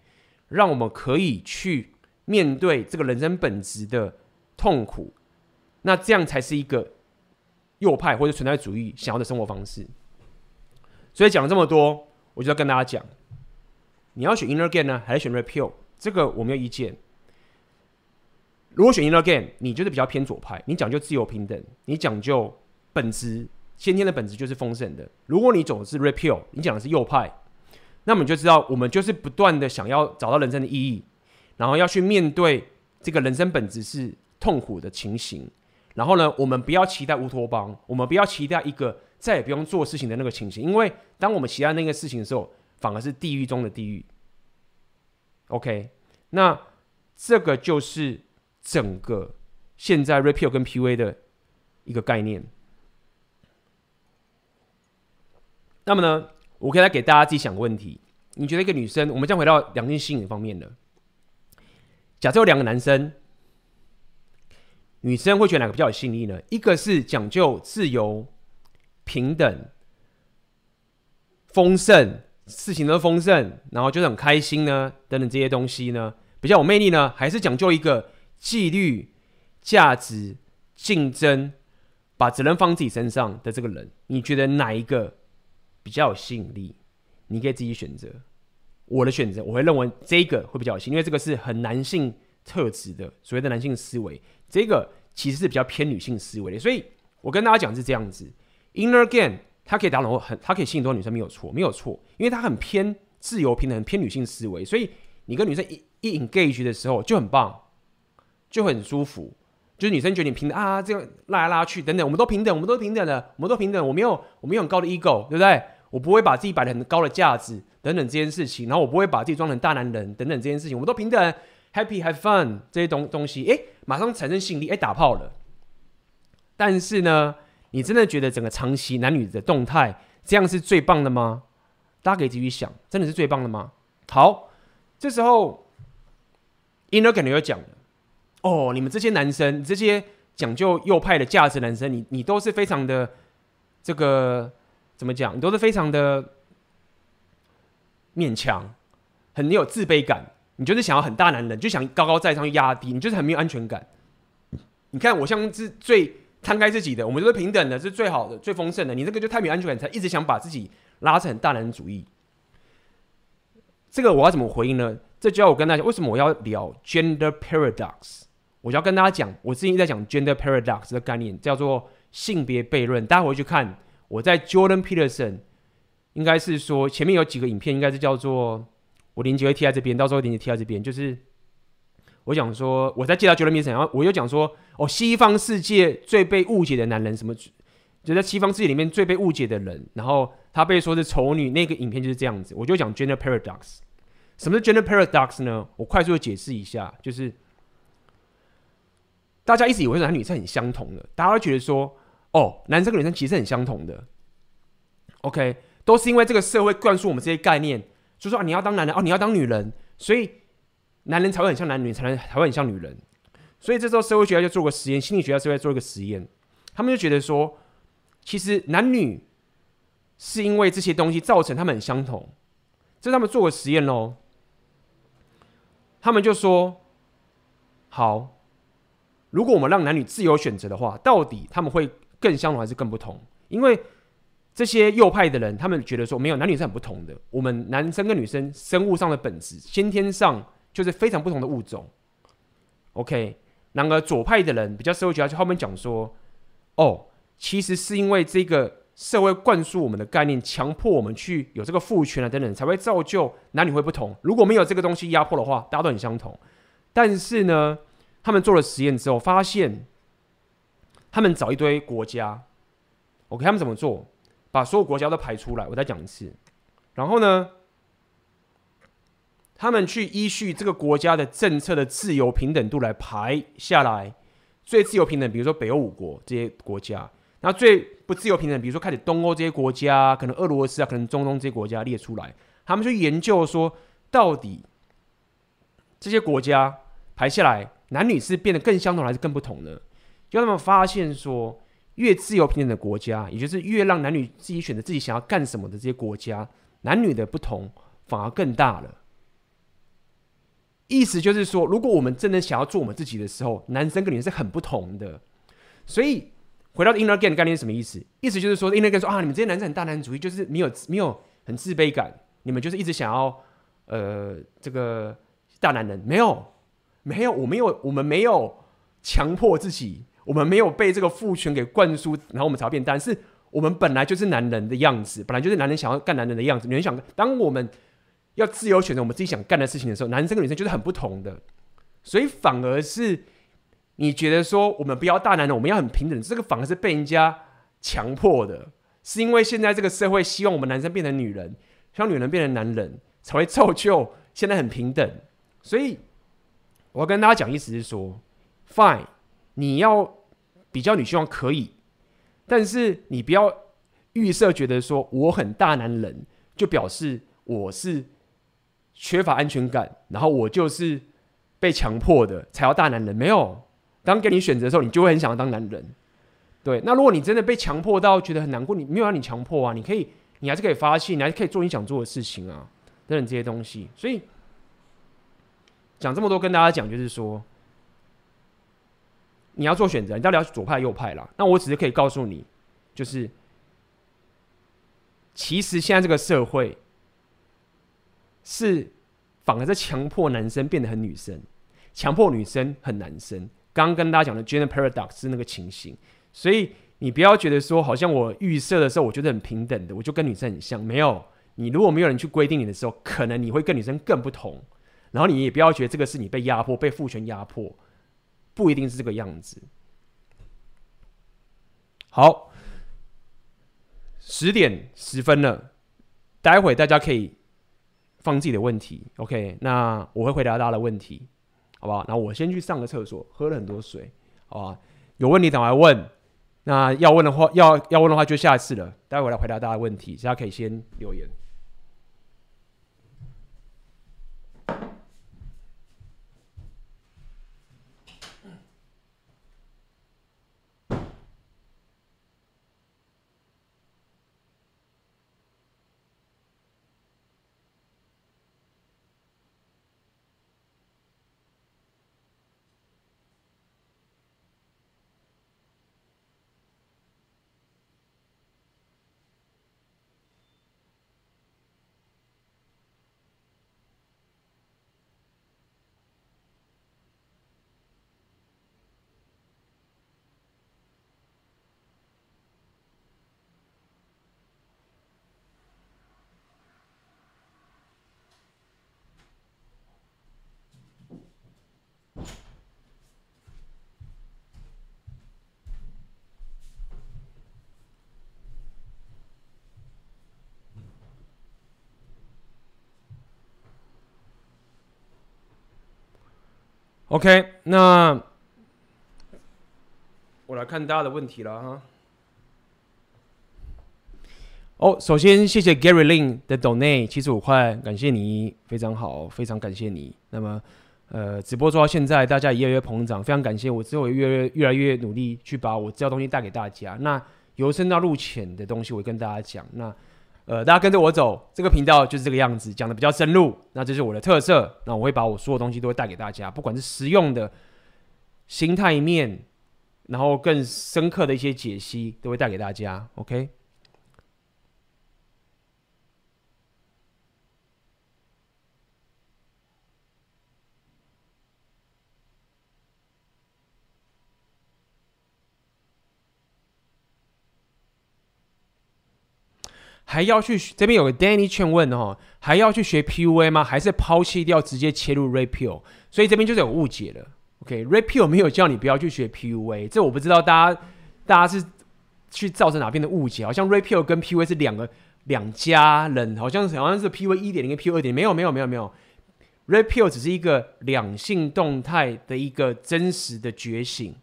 让我们可以去面对这个人生本质的。痛苦，那这样才是一个右派或者存在主义想要的生活方式。所以讲了这么多，我就要跟大家讲，你要选 inner gain 呢，还是选 repeal？这个我没有意见。如果选 inner gain，你就是比较偏左派，你讲究自由平等，你讲究本质先天的本质就是丰盛的。如果你走的是 repeal，你讲的是右派，那么你就知道，我们就是不断的想要找到人生的意义，然后要去面对这个人生本质是。痛苦的情形，然后呢，我们不要期待乌托邦，我们不要期待一个再也不用做事情的那个情形，因为当我们期待那个事情的时候，反而是地狱中的地狱。OK，那这个就是整个现在 Repeal 跟 PUA 的一个概念。那么呢，我可以来给大家自己想个问题：你觉得一个女生，我们将回到两性吸引方面的，假设有两个男生。女生会觉得哪个比较有吸引力呢？一个是讲究自由、平等、丰盛，事情都丰盛，然后就是很开心呢，等等这些东西呢，比较有魅力呢？还是讲究一个纪律、价值、竞争，把责任放自己身上的这个人？你觉得哪一个比较有吸引力？你可以自己选择。我的选择，我会认为这个会比较有吸引，因为这个是很男性特质的，所谓的男性思维。这个其实是比较偏女性思维的，所以我跟大家讲是这样子，Inner Game 它可以打动很，它可以吸引多女生没有错，没有错，因为它很偏自由平等，偏女性思维，所以你跟女生一一 engage 的时候就很棒，就很舒服，就是女生觉得你平等啊，这样拉来拉去等等，我们都平等，我们都平等的，我们都平等，我没有我没有很高的 ego，对不对？我不会把自己摆得很高的架子等等这件事情，然后我不会把自己装成大男人等等这件事情，我们都平等。Happy have fun 这些东东西，哎，马上产生吸引力，哎，打炮了。但是呢，你真的觉得整个长期男女的动态这样是最棒的吗？大家可以继续想，真的是最棒的吗？好，这时候 Inner 可能有讲了，哦，你们这些男生，这些讲究右派的价值男生，你你都是非常的这个怎么讲？你都是非常的勉强，很有自卑感。你就是想要很大男人，就想高高在上压低，你就是很没有安全感。你看我像是最摊开自己的，我们都是平等的，是最好的、最丰盛的。你这个就太没有安全感，才一直想把自己拉成大男人主义。这个我要怎么回应呢？这就要我跟大家，为什么我要聊 gender paradox？我就要跟大家讲，我最近在讲 gender paradox 的概念，叫做性别悖论。大家回去看我在 Jordan Peterson，应该是说前面有几个影片，应该是叫做。我链接会贴在这边，到时候链接贴在这边。就是我讲说，我在介绍 Jordan Peterson，然后我又讲说，哦，西方世界最被误解的男人，什么？就在西方世界里面最被误解的人，然后他被说是丑女，那个影片就是这样子。我就讲 Gender Paradox。什么是 Gender Paradox 呢？我快速的解释一下，就是大家一直以为男女是很相同的，大家都觉得说，哦，男生跟女生其实很相同的。OK，都是因为这个社会灌输我们这些概念，就说啊，你要当男人哦，你要当女人，所以男人才会很像男女，才能才会很像女人。所以这时候社会学家就做个实验，心理学家就会做一个实验，他们就觉得说，其实男女是因为这些东西造成他们很相同。这是他们做个实验喽，他们就说，好，如果我们让男女自由选择的话，到底他们会更相同还是更不同？因为这些右派的人，他们觉得说，没有，男女是很不同的。我们男生跟女生生物上的本质，先天上就是非常不同的物种。OK，然而左派的人比较社会学家，就他们讲说，哦，其实是因为这个社会灌输我们的概念，强迫我们去有这个父权啊等等，才会造就男女会不同。如果没有这个东西压迫的话，大家都很相同。但是呢，他们做了实验之后，发现他们找一堆国家，OK，他们怎么做？把所有国家都排出来，我再讲一次。然后呢，他们去依序这个国家的政策的自由平等度来排下来，最自由平等，比如说北欧五国这些国家，那最不自由平等，比如说开始东欧这些国家，可能俄罗斯啊，可能中东这些国家列出来，他们去研究说，到底这些国家排下来，男女是变得更相同还是更不同呢？就他们发现说。越自由平等的国家，也就是越让男女自己选择自己想要干什么的这些国家，男女的不同反而更大了。意思就是说，如果我们真的想要做我们自己的时候，男生跟女生是很不同的。所以回到 inner game 概念是什么意思？意思就是说，inner game 说啊，你们这些男生很大男人主义，就是没有没有很自卑感，你们就是一直想要呃这个大男人，没有没有，我没有，我们没有强迫自己。我们没有被这个父权给灌输，然后我们才要变单。是我们本来就是男人的样子，本来就是男人想要干男人的样子。女人想，当我们要自由选择我们自己想干的事情的时候，男生跟女生就是很不同的。所以反而是你觉得说我们不要大男人，我们要很平等，这个反而是被人家强迫的。是因为现在这个社会希望我们男生变成女人，希望女人变成男人，才会造就现在很平等。所以我要跟大家讲，意思是说，fine，你要。比较你希望可以，但是你不要预设觉得说我很大男人，就表示我是缺乏安全感，然后我就是被强迫的才要大男人。没有，当给你选择的时候，你就会很想要当男人。对，那如果你真的被强迫到觉得很难过，你没有让你强迫啊，你可以，你还是可以发泄，你还是可以做你想做的事情啊，等等这些东西。所以讲这么多，跟大家讲就是说。你要做选择，你到底要左派右派啦？那我只是可以告诉你，就是其实现在这个社会是反而在强迫男生变得很女生，强迫女生很男生。刚刚跟大家讲的 gender paradox 是那个情形，所以你不要觉得说，好像我预设的时候，我觉得很平等的，我就跟女生很像。没有，你如果没有人去规定你的时候，可能你会跟女生更不同。然后你也不要觉得这个是你被压迫、被父权压迫。不一定是这个样子。好，十点十分了，待会大家可以放自己的问题，OK？那我会回答大家的问题，好不好？那我先去上个厕所，喝了很多水，好吧？有问题等来问。那要问的话，要要问的话就下次了。待会来回答大家问题，大家可以先留言。OK，那我来看大家的问题了哈。哦，首先谢谢 Gary Lin 的 Donate 七十五块，感谢你，非常好，非常感谢你。那么，呃，直播做到现在，大家也越来越膨胀，非常感谢。我之后也越来越越来越努力去把我知道东西带给大家。那由深到入浅的东西，我会跟大家讲。那呃，大家跟着我走，这个频道就是这个样子，讲的比较深入。那这是我的特色。那我会把我所有东西都会带给大家，不管是实用的心态面，然后更深刻的一些解析，都会带给大家。OK。还要去这边有个 Danny 劝问哦，还要去学 PUA 吗？还是抛弃掉直接切入 REPEL 所以这边就是有误解了。OK，Red Pill 没有叫你不要去学 PUA，这我不知道大家大家是去造成哪边的误解？好像 REPEL 跟 PUA 是两个两家人，好像是好像是 PUA 一点零跟 PUA 二点，没有没有没有没有，REPEL 只是一个两性动态的一个真实的觉醒。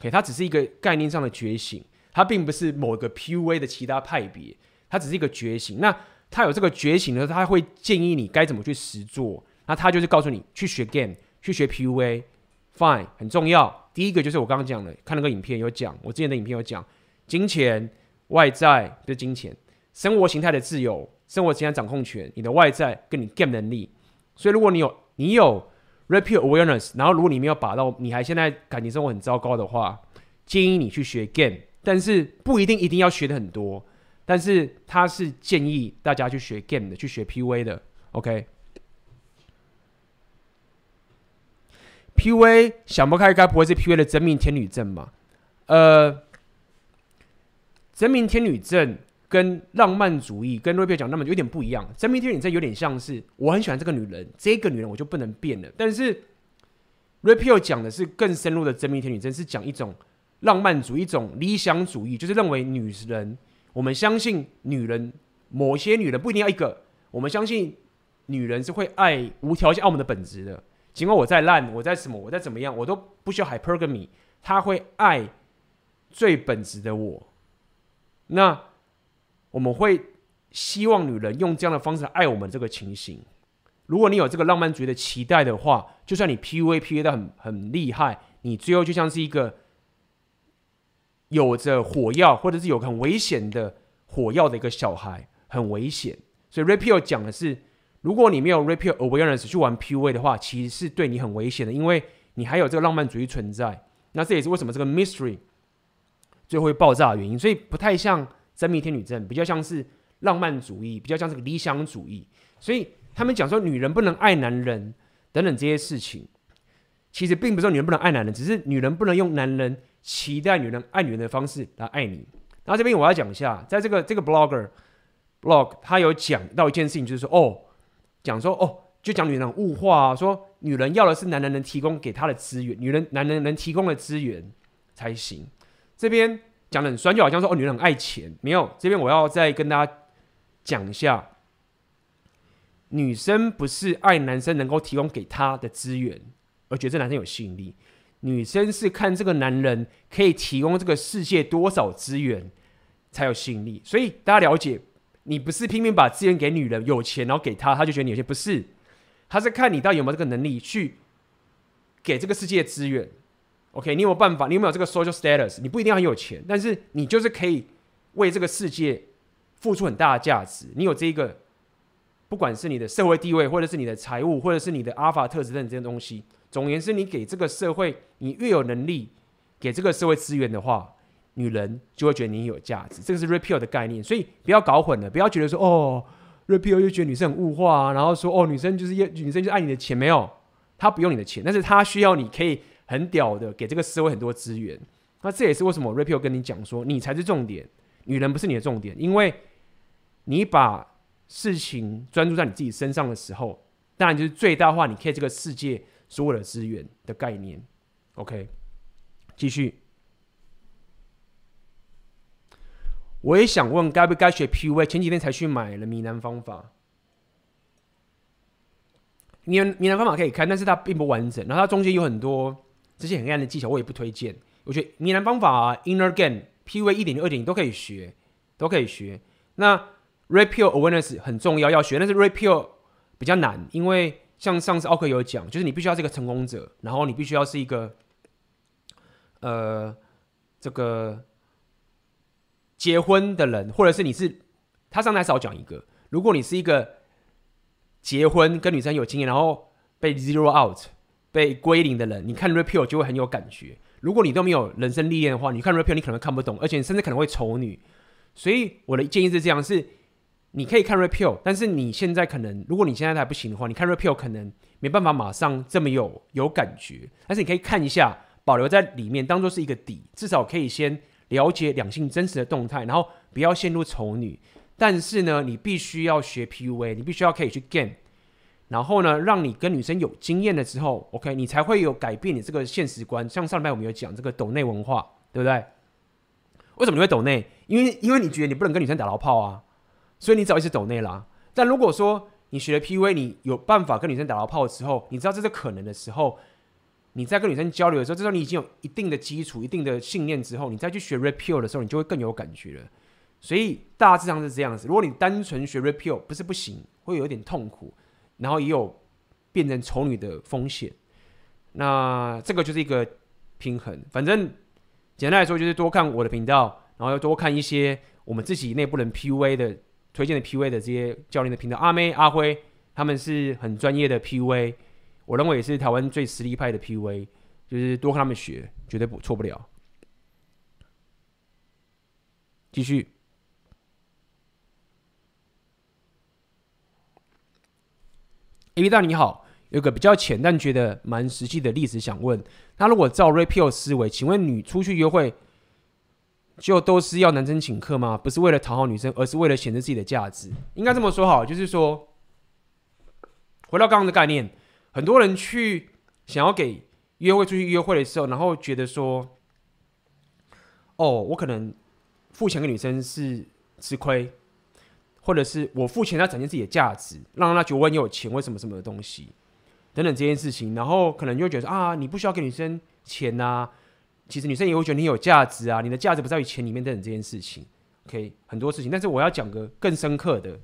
OK，它只是一个概念上的觉醒，它并不是某个 PUA 的其他派别。它只是一个觉醒，那他有这个觉醒呢，他会建议你该怎么去实做。那他就是告诉你去学 game，去学 PUA，fine，很重要。第一个就是我刚刚讲的，看那个影片有讲，我之前的影片有讲，金钱外在不是金钱，生活形态的自由，生活形态掌控权，你的外在跟你 game 能力。所以如果你有你有 repeat awareness，然后如果你没有把到，你还现在感情生活很糟糕的话，建议你去学 game，但是不一定一定要学的很多。但是他是建议大家去学 game 的，去学 PUA 的，OK？PUA 想不开，该不会是 PUA 的真命天女症吧？呃，真命天女症跟浪漫主义跟瑞比讲那么有点不一样。真命天女症有点像是我很喜欢这个女人，这个女人我就不能变了。但是 Rapio 讲的是更深入的真命天女症，是讲一种浪漫主义，一种理想主义，就是认为女人。我们相信女人，某些女人不一定要一个。我们相信女人是会爱无条件爱我们的本质的。尽管我再烂，我再什么，我再怎么样，我都不需要 hypergamy。她会爱最本质的我。那我们会希望女人用这样的方式爱我们这个情形。如果你有这个浪漫主义的期待的话，就算你 PUA PUA 的很很厉害，你最后就像是一个。有着火药，或者是有很危险的火药的一个小孩，很危险。所以 Red Pill 讲的是，如果你没有 Red Pill awareness 去玩 PUA 的话，其实是对你很危险的，因为你还有这个浪漫主义存在。那这也是为什么这个 mystery 最后会爆炸的原因。所以不太像真命天女症，比较像是浪漫主义，比较像这个理想主义。所以他们讲说女人不能爱男人等等这些事情，其实并不是说女人不能爱男人，只是女人不能用男人。期待女人爱女人的方式来爱你。然后这边我要讲一下，在这个这个 blogger blog，他有讲到一件事情，就是说哦，讲说哦，就讲女人物化啊，说女人要的是男人能提供给她的资源，女人男人能提供的资源才行。这边讲的很酸，就好像说哦，女人很爱钱。没有，这边我要再跟大家讲一下，女生不是爱男生能够提供给她的资源，而觉得这男生有吸引力。女生是看这个男人可以提供这个世界多少资源才有吸引力，所以大家了解，你不是拼命把资源给女人，有钱然后给她，她就觉得你有钱，不是，她是看你到底有没有这个能力去给这个世界资源。OK，你有没有办法？你有没有这个 social status？你不一定要很有钱，但是你就是可以为这个世界付出很大的价值。你有这个，不管是你的社会地位，或者是你的财务，或者是你的阿法特质等这些东西。总言之，你给这个社会，你越有能力给这个社会资源的话，女人就会觉得你有价值。这个是 repeal 的概念，所以不要搞混了，不要觉得说哦，repeal 就觉得女生很物化啊，然后说哦，女生就是要女生就爱你的钱，没有，她不用你的钱，但是她需要你可以很屌的给这个社会很多资源。那这也是为什么 repeal 跟你讲说，你才是重点，女人不是你的重点，因为你把事情专注在你自己身上的时候，当然就是最大化你可以这个世界。所有的资源的概念，OK，继续。我也想问，该不该学 PUA？前几天才去买了《闽南方法》，闽南闽南方法可以看，但是它并不完整。然后它中间有很多这些很暗的技巧，我也不推荐。我觉得闽南方法啊，inner game、PUA 一点零、二点零都可以学，都可以学。那 Red Pill Awareness 很重要，要学，但是 Red Pill 比较难，因为像上次奥克有讲，就是你必须要是一个成功者，然后你必须要是一个，呃，这个结婚的人，或者是你是他上台少讲一个，如果你是一个结婚跟女生有经验，然后被 zero out 被归零的人，你看 repeal 就会很有感觉。如果你都没有人生历练的话，你看 repeal 你可能看不懂，而且你甚至可能会丑女。所以我的建议是这样：是你可以看 repeal，但是你现在可能，如果你现在还不行的话，你看 repeal 可能没办法马上这么有有感觉。但是你可以看一下，保留在里面，当做是一个底，至少可以先了解两性真实的动态，然后不要陷入丑女。但是呢，你必须要学 PUA，你必须要可以去 gain，。然后呢，让你跟女生有经验了之后，OK，你才会有改变你这个现实观。像上礼拜我们有讲这个抖内文化，对不对？为什么你会抖内？因为因为你觉得你不能跟女生打到炮啊，所以你只好一直抖内啦。但如果说你学了 PUA，你有办法跟女生打到炮的时候，你知道这是可能的时候，你在跟女生交流的时候，这时候你已经有一定的基础、一定的信念之后，你再去学 Red Pill 的时候，你就会更有感觉了。所以大致上是这样子。如果你单纯学 Red Pill 不是不行，会有点痛苦。然后也有变成丑女的风险，那这个就是一个平衡。反正简单来说，就是多看我的频道，然后要多看一些我们自己内部人 PUA 的推荐的 PUA 的这些教练的频道。阿妹、阿辉他们是很专业的 PUA，我认为也是台湾最实力派的 PUA，就是多跟他们学，绝对不错不了。继续。A.B. 大你好，有个比较浅但觉得蛮实际的例子想问：那如果照 Red Pill 思维，请问你出去约会就都是要男生请客吗？不是为了讨好女生，而是为了显示自己的价值？应该这么说好，就是说，回到刚刚的概念，很多人去想要给约会出去约会的时候，然后觉得说，哦，我可能付钱给女生是吃亏。或者是我付钱，要展现自己的价值，让他觉得我有钱，为什么什么的东西等等这件事情，然后可能就会觉得啊，你不需要给女生钱呐、啊，其实女生也会觉得你有价值啊，你的价值不在于钱里面等等这件事情，OK，很多事情。但是我要讲个更深刻的，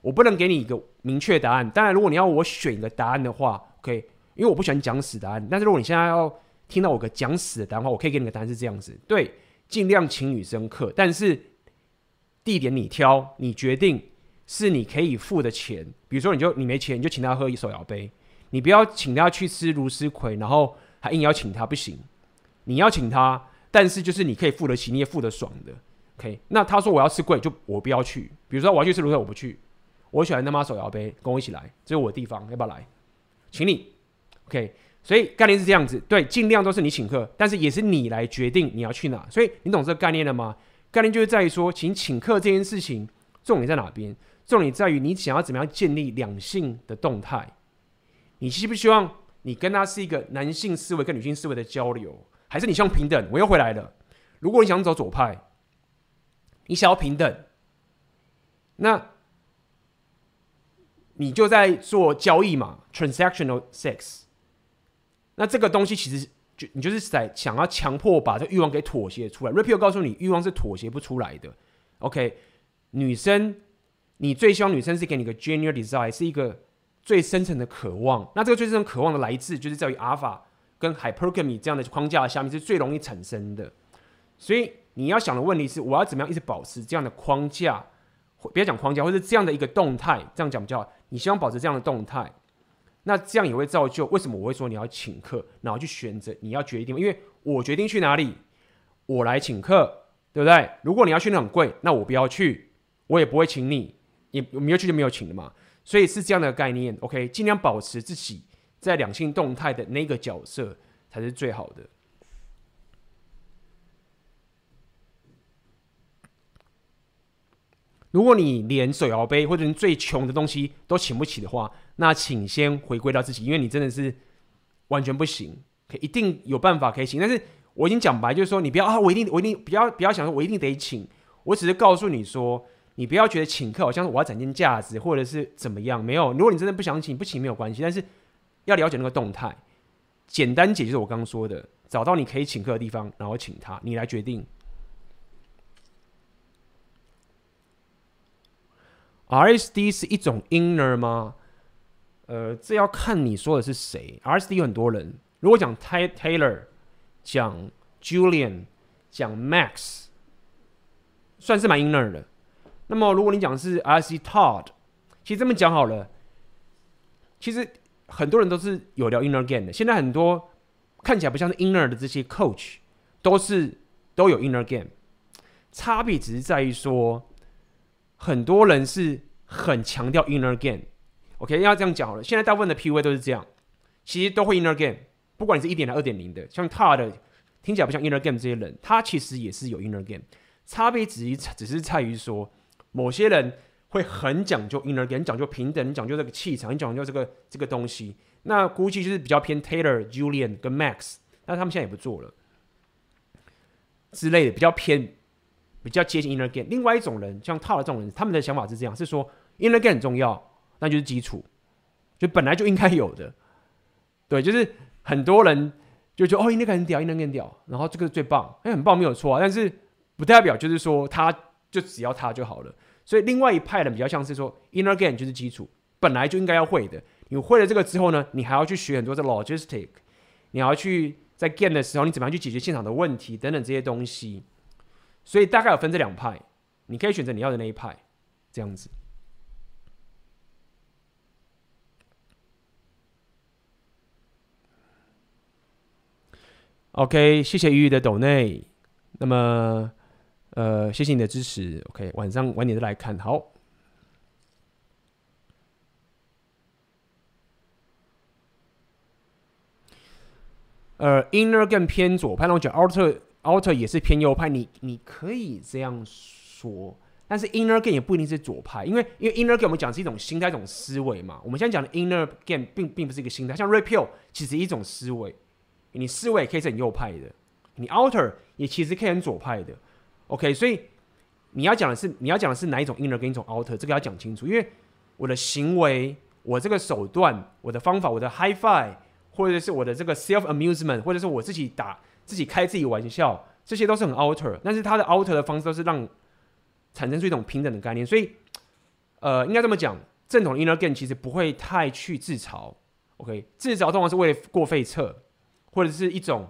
我不能给你一个明确答案。当然，如果你要我选一个答案的话，OK，因为我不喜欢讲死答案。但是如果你现在要听到我个讲死的答案的话，我可以给你个答案是这样子：对，尽量请女生客，但是。地点你挑，你决定是你可以付的钱。比如说，你就你没钱，你就请他喝一手摇杯。你不要请他去吃茹丝葵，然后还硬要请他，不行。你要请他，但是就是你可以付得起，你也付得爽的。OK？那他说我要吃贵，就我不要去。比如说我要去吃茹丝葵，我不去。我喜欢他妈手摇杯，跟我一起来，这是我的地方，要不要来？请你。OK？所以概念是这样子，对，尽量都是你请客，但是也是你来决定你要去哪。所以你懂这个概念了吗？概念就是在于说，请请客这件事情，重点在哪边？重点在于你想要怎么样建立两性的动态？你希不希望你跟他是一个男性思维跟女性思维的交流，还是你希望平等？我又回来了。如果你想走左派，你想要平等，那你就在做交易嘛，transactional sex。那这个东西其实。就你就是在想要强迫把这欲望给妥协出来。Red Pill 告诉你，欲望是妥协不出来的。OK，女生，你最希望女生是给你个 genuine desire，是一个最深层的渴望。那这个最深层渴望的来自，就是在于 Alpha 跟 Hypergamy 这样的框架下面是最容易产生的。所以你要想的问题是，我要怎么样一直保持这样的框架？不要讲框架，或者这样的一个动态，这样讲比较好。你希望保持这样的动态。那这样也会造就为什么我会说你要请客，然后去选择你要决定，因为我决定去哪里，我来请客，对不对？如果你要去那很贵，那我不要去，我也不会请你，你没有去就没有请了嘛。所以是这样的概念，OK，尽量保持自己在两性动态的那个角色才是最好的。如果你连手摇杯或者你最穷的东西都请不起的话，那请先回归到自己，因为你真的是完全不行，可一定有办法可以请。但是我已经讲白，就是说你不要啊，我一定我一定不要不要想说我一定得请，我只是告诉你说，你不要觉得请客好像是我要展现价值或者是怎么样，没有。如果你真的不想请，不请没有关系，但是要了解那个动态。简单解就是我刚刚说的，找到你可以请客的地方，然后请他，你来决定。RSD 是一种 inner 吗？呃，这要看你说的是谁。RSD 有很多人，如果讲 Taylor，讲 Julian，讲 Max，算是蛮 inner 的。那么如果你讲是 RSD Todd，其实这么讲好了，其实很多人都是有聊 inner game 的。现在很多看起来不像是 inner 的这些 coach，都是都有 inner game，差别只是在于说。很多人是很强调 inner game，OK，要这样讲好了。现在大部分的 PUA 都是这样，其实都会 inner game，不管你是一点还二点零的，像 Todd 听起来不像 inner game 这些人，他其实也是有 inner game，差别只只是在于说，某些人会很讲究 inner game，讲究平等，讲究这个气场，你讲究这个这个东西，那估计就是比较偏 Taylor、Julian 跟 Max，但他们现在也不做了之类的，比较偏。比较接近 inner game，另外一种人像套的这种人，他们的想法是这样，是说 inner game 很重要，那就是基础，就本来就应该有的。对，就是很多人就觉得哦，inner game 很屌，inner game 很屌，然后这个最棒，哎，很棒没有错啊，但是不代表就是说他就只要他就好了。所以另外一派人比较像是说 inner game 就是基础，本来就应该要会的。你会了这个之后呢，你还要去学很多的 logistic，你要去在 game 的时候，你怎么样去解决现场的问题等等这些东西。所以大概有分这两派，你可以选择你要的那一派，这样子。OK，谢谢鱼鱼的抖内，那么呃，谢谢你的支持。OK，晚上晚点再来看。好，呃，Inner 更偏左派，那我讲 Outer。Outer 也是偏右派，你你可以这样说，但是 Inner Game 也不一定是左派，因为因为 Inner Game 我们讲是一种心态、一种思维嘛。我们现在讲的 Inner Game 并并不是一个心态，像 repeal 其实一种思维，你思维可以是很右派的，你 Outer 也其实可以很左派的。OK，所以你要讲的是你要讲的是哪一种 Inner 跟一种 Outer，这个要讲清楚，因为我的行为、我这个手段、我的方法、我的 Hi-Fi，或者是我的这个 Self Amusement，或者是我自己打。自己开自己玩笑，这些都是很 outer，但是它的 outer 的方式都是让产生出一种平等的概念，所以，呃，应该这么讲，正统的 inner game 其实不会太去自嘲，OK，自嘲通常是为了过费测，或者是一种，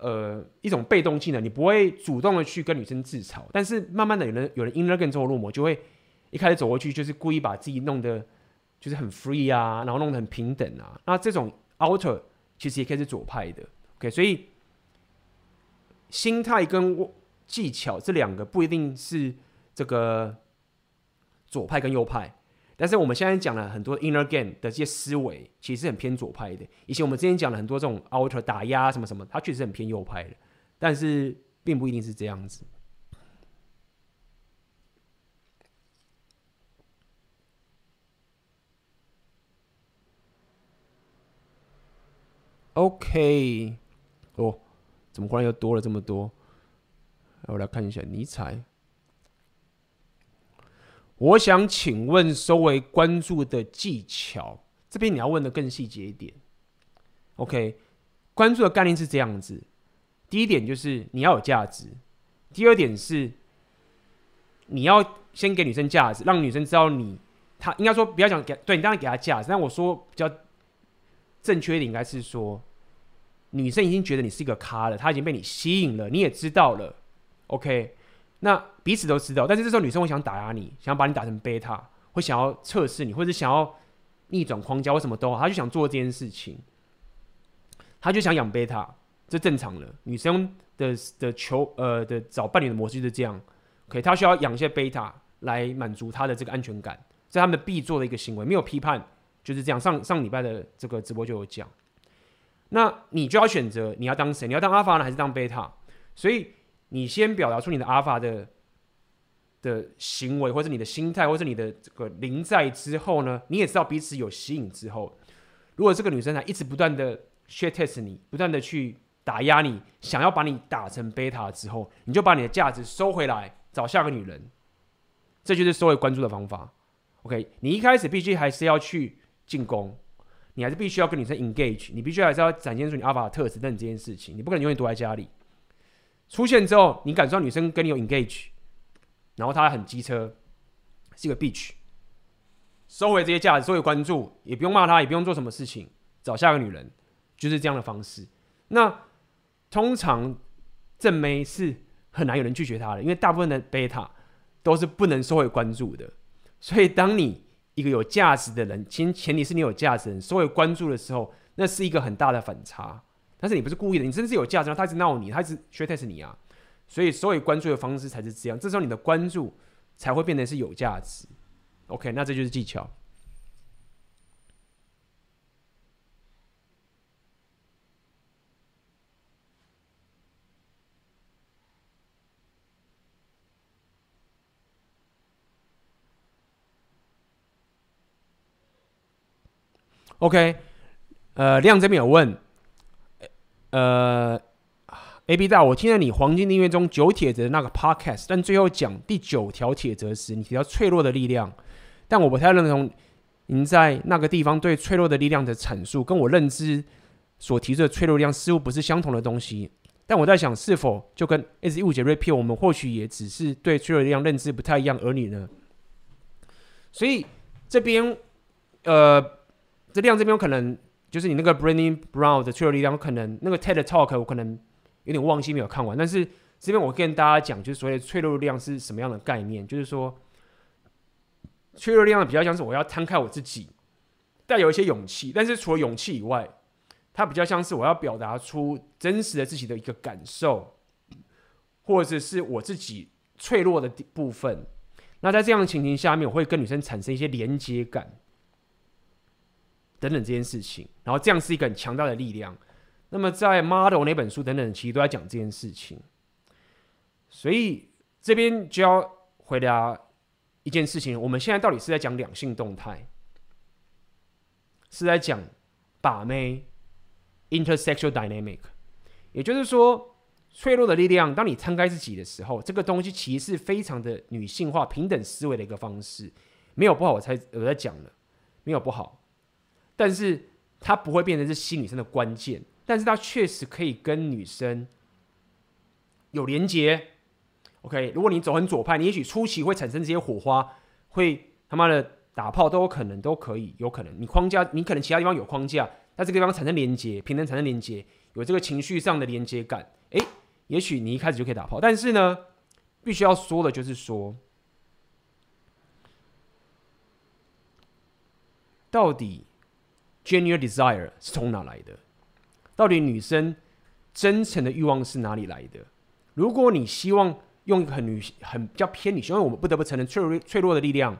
呃，一种被动技能，你不会主动的去跟女生自嘲，但是慢慢的有人有人 inner game 之后入魔，就会一开始走过去就是故意把自己弄得就是很 free 啊，然后弄得很平等啊，那这种 outer 其实也可以是左派的，OK，所以。心态跟技巧这两个不一定是这个左派跟右派，但是我们现在讲了很多 inner game 的这些思维，其实是很偏左派的。以前我们之前讲了很多这种 outer 打压什么什么，它确实很偏右派的，但是并不一定是这样子。OK，哦。怎么忽然又多了这么多？我来看一下尼采。我想请问稍微关注的技巧，这边你要问的更细节一点。OK，关注的概念是这样子：第一点就是你要有价值；第二点是你要先给女生价值，让女生知道你。她应该说不要讲给，对你当然给她价值，但我说比较正确一点应该是说。女生已经觉得你是一个咖了，她已经被你吸引了，你也知道了，OK？那彼此都知道，但是这时候女生会想打压你，想把你打成贝塔，会想要测试你，或者想要逆转框架，或什么都好，她就想做这件事情，她就想养贝塔，这正常的。女生的的求呃的找伴侣的模式就是这样，OK？她需要养一些贝塔来满足她的这个安全感，这是他们必做的一个行为，没有批判，就是这样。上上礼拜的这个直播就有讲。那你就要选择你要当谁？你要当阿法呢，还是当贝塔？所以你先表达出你的阿尔法的的行为，或者你的心态，或者你的这个临在之后呢，你也知道彼此有吸引之后，如果这个女生还一直不断的 shit test 你，不断的去打压你，想要把你打成贝塔之后，你就把你的价值收回来，找下个女人，这就是收回关注的方法。OK，你一开始必须还是要去进攻。你还是必须要跟女生 engage，你必须还是要展现出你 alpha 的特质等这件事情，你不可能永远躲在家里。出现之后，你感受到女生跟你有 engage，然后她很机车，是一个 bitch，收回这些价值，收回关注，也不用骂她，也不用做什么事情，找下个女人，就是这样的方式。那通常正妹是很难有人拒绝她的，因为大部分的 beta 都是不能收回关注的。所以当你一个有价值的人，前前提是你有价值的人，收回关注的时候，那是一个很大的反差。但是你不是故意的，你真的是有价值，他一直闹你，他一直 short test 你啊，所以所有关注的方式才是这样，这时候你的关注才会变得是有价值。OK，那这就是技巧。OK，呃，亮这边有问。呃，A B 大，我听了你黄金订阅中九铁则的那个 podcast，但最后讲第九条铁则时，你提到脆弱的力量，但我不太认同您在那个地方对脆弱的力量的阐述，跟我认知所提出的脆弱力量似乎不是相同的东西。但我在想，是否就跟一直误解 repeal，我们或许也只是对脆弱力量认知不太一样而已呢？所以这边，呃，这量这边有可能。就是你那个 Brené Brown 的脆弱力量，可能那个 TED Talk 我可能有点忘记没有看完，但是这边我跟大家讲，就是所谓的脆弱力量是什么样的概念，就是说脆弱力量比较像是我要摊开我自己，带有一些勇气，但是除了勇气以外，它比较像是我要表达出真实的自己的一个感受，或者是我自己脆弱的部分。那在这样的情形下面，我会跟女生产生一些连接感。等等这件事情，然后这样是一个很强大的力量。那么在 Model 那本书等等，其实都在讲这件事情。所以这边就要回答一件事情：我们现在到底是在讲两性动态，是在讲把妹 （intersexual dynamic）。也就是说，脆弱的力量，当你摊开自己的时候，这个东西其实是非常的女性化、平等思维的一个方式。没有不好，我才我在讲了，没有不好。但是它不会变成是吸女生的关键，但是它确实可以跟女生有连接。OK，如果你走很左派，你也许初期会产生这些火花，会他妈的打炮都有可能，都可以，有可能。你框架，你可能其他地方有框架，在这个地方产生连接，平等产生连接，有这个情绪上的连接感，诶，也许你一开始就可以打炮。但是呢，必须要说的就是说，到底。Genuine desire 是从哪来的？到底女生真诚的欲望是哪里来的？如果你希望用一个很女性、很比较偏女性，因为我们不得不承认脆弱、脆弱的力量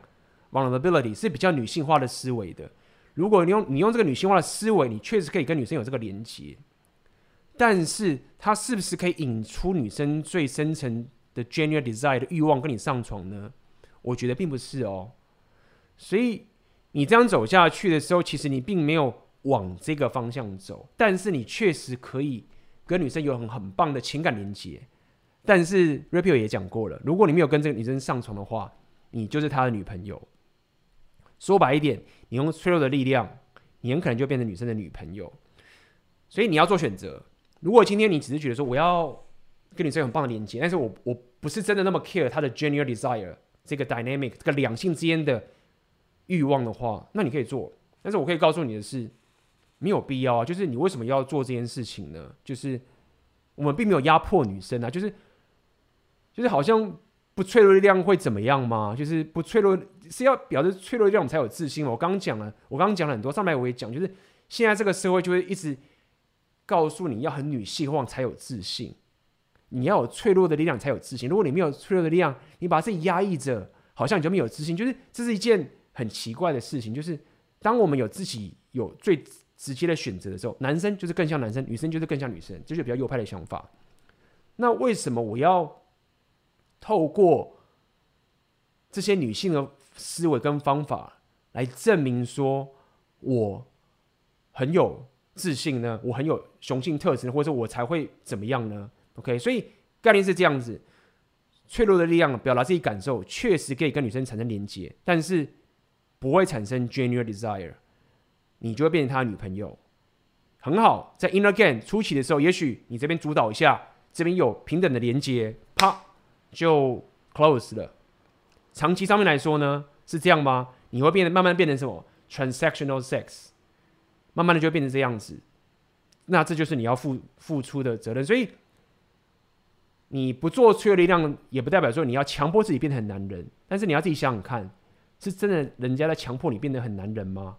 （vulnerability） 是比较女性化的思维的。如果你用你用这个女性化的思维，你确实可以跟女生有这个连接，但是它是不是可以引出女生最深层的 genuine desire 的欲望跟你上床呢？我觉得并不是哦。所以。你这样走下去的时候，其实你并没有往这个方向走，但是你确实可以跟女生有很很棒的情感连接。但是 Rapio 也讲过了，如果你没有跟这个女生上床的话，你就是他的女朋友。说白一点，你用脆弱的力量，你很可能就变成女生的女朋友。所以你要做选择。如果今天你只是觉得说我要跟女生很棒的连接，但是我我不是真的那么 care 她的 genuine desire 这个 dynamic 这个两性之间的。欲望的话，那你可以做，但是我可以告诉你的是，没有必要啊。就是你为什么要做这件事情呢？就是我们并没有压迫女生啊，就是就是好像不脆弱力量会怎么样吗？就是不脆弱是要表示脆弱力量我们才有自信。我刚刚讲了，我刚刚讲了很多，上面我也讲，就是现在这个社会就会一直告诉你要很女性化才有自信，你要有脆弱的力量才有自信。如果你没有脆弱的力量，你把自己压抑着，好像你就没有自信。就是这是一件。很奇怪的事情就是，当我们有自己有最直接的选择的时候，男生就是更像男生，女生就是更像女生，这就比较右派的想法。那为什么我要透过这些女性的思维跟方法来证明说我很有自信呢？我很有雄性特质，或者我才会怎么样呢？OK，所以概念是这样子：脆弱的力量表达自己感受，确实可以跟女生产生连接，但是。不会产生 genuine desire，你就会变成他的女朋友。很好，在 Inner Game 初期的时候，也许你这边主导一下，这边有平等的连接，啪就 close 了。长期上面来说呢，是这样吗？你会变得慢慢变成什么？Transactional sex，慢慢的就会变成这样子。那这就是你要付付出的责任。所以你不做脆弱力量，也不代表说你要强迫自己变成男人。但是你要自己想想看，是真的人家在强迫你变得很男人吗？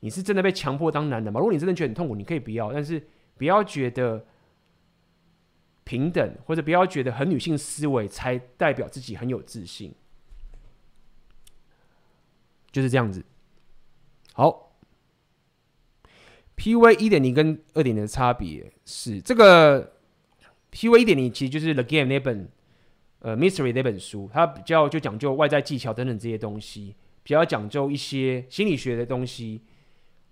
你是真的被强迫当男人吗？如果你真的觉得很痛苦，你可以不要，但是不要觉得平等，或者不要觉得很女性思维才代表自己很有自信，就是这样子。好，P V 一点零跟二点零的差别是，这个 P V 一点零其实就是 The Game 那本呃 Mystery 那本书，它比较就讲究外在技巧等等这些东西，比较讲究一些心理学的东西。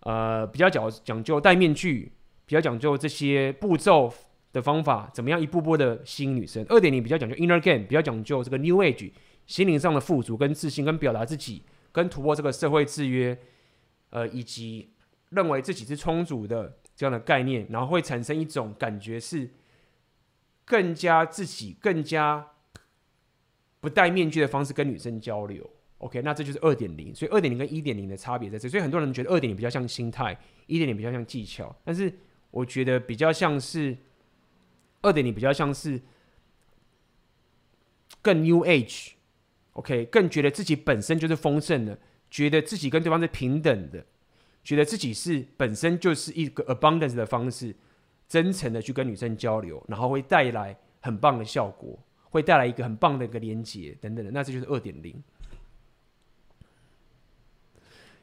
呃，比较讲讲究戴面具，比较讲究这些步骤的方法，怎么样一步步的吸引女生。二点零比较讲究 inner game，比较讲究这个 new age 心灵上的富足跟自信，跟表达自己，跟突破这个社会制约，呃，以及认为自己是充足的这样的概念，然后会产生一种感觉是更加自己、更加不戴面具的方式跟女生交流。OK，那这就是二点零，所以二点零跟一点零的差别在这，所以很多人觉得二点零比较像心态，一点零比较像技巧，但是我觉得比较像是二点零比较像是更 New Age，OK，更觉得自己本身就是丰盛的，觉得自己跟对方是平等的，觉得自己是本身就是一个 abundance 的方式，真诚的去跟女生交流，然后会带来很棒的效果，会带来一个很棒的一个连接等等的，那这就是二点零。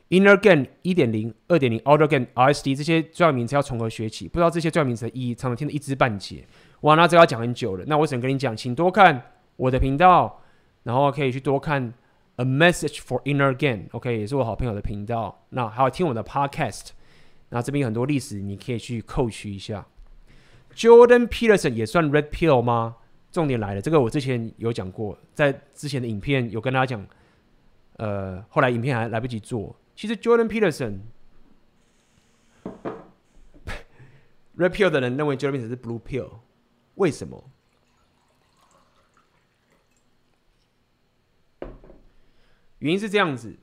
Inner Game 一点零、二点零、Outer Game RSD 这些重要名词要从何学起？不知道这些重要名词的意义，常常听得一知半解。哇，那这要讲很久了。那我只能跟你讲，请多看我的频道，然后可以去多看 A Message for Inner Game，OK，也是我好朋友的频道。那还有听我的 Podcast。那这边有很多历史，你可以去扣取一下。Jordan Peterson 也算 Red Pill 吗？重点来了，这个我之前有讲过，在之前的影片有跟大家讲。呃，后来影片还来不及做。其实 Jordan Peterson，Red Pill 的人认为 Jordan Peterson 是 Blue Pill，为什么？原因是这样子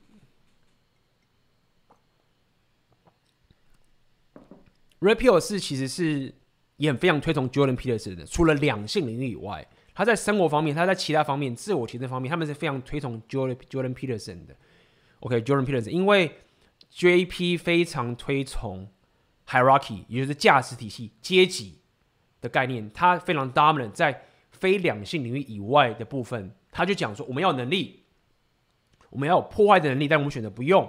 ，Repeal 是其实是也很非常推崇 Jordan Peterson 的，除了两性领域以外，他在生活方面，他在其他方面，自我提升方面，他们是非常推崇 Jordan Jordan Peterson 的。OK，Jordan、Peterson，因为 JP 非常推崇 hierarchy，也就是价值体系、阶级的概念。他非常 dominant 在非两性领域以外的部分，他就讲说：我们要能力，我们要有破坏的能力，但我们选择不用，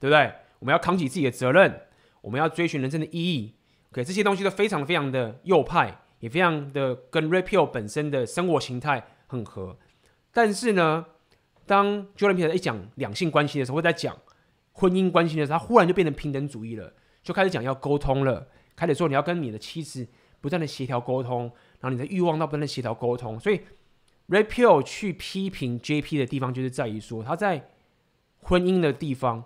对不对？我们要扛起自己的责任，我们要追寻人生的意义。OK，这些东西都非常非常的右派，也非常的跟 Red Pill 本身的生活形态很合。但是呢，当 jordan 一讲两性关系的时候，会在讲婚姻关系的时候，他忽然就变成平等主义了，就开始讲要沟通了，开始说你要跟你的妻子不断的协调沟通，然后你的欲望到不断的协调沟通。所以 Red Pill 去批评 JP 的地方，就是在于说他在婚姻的地方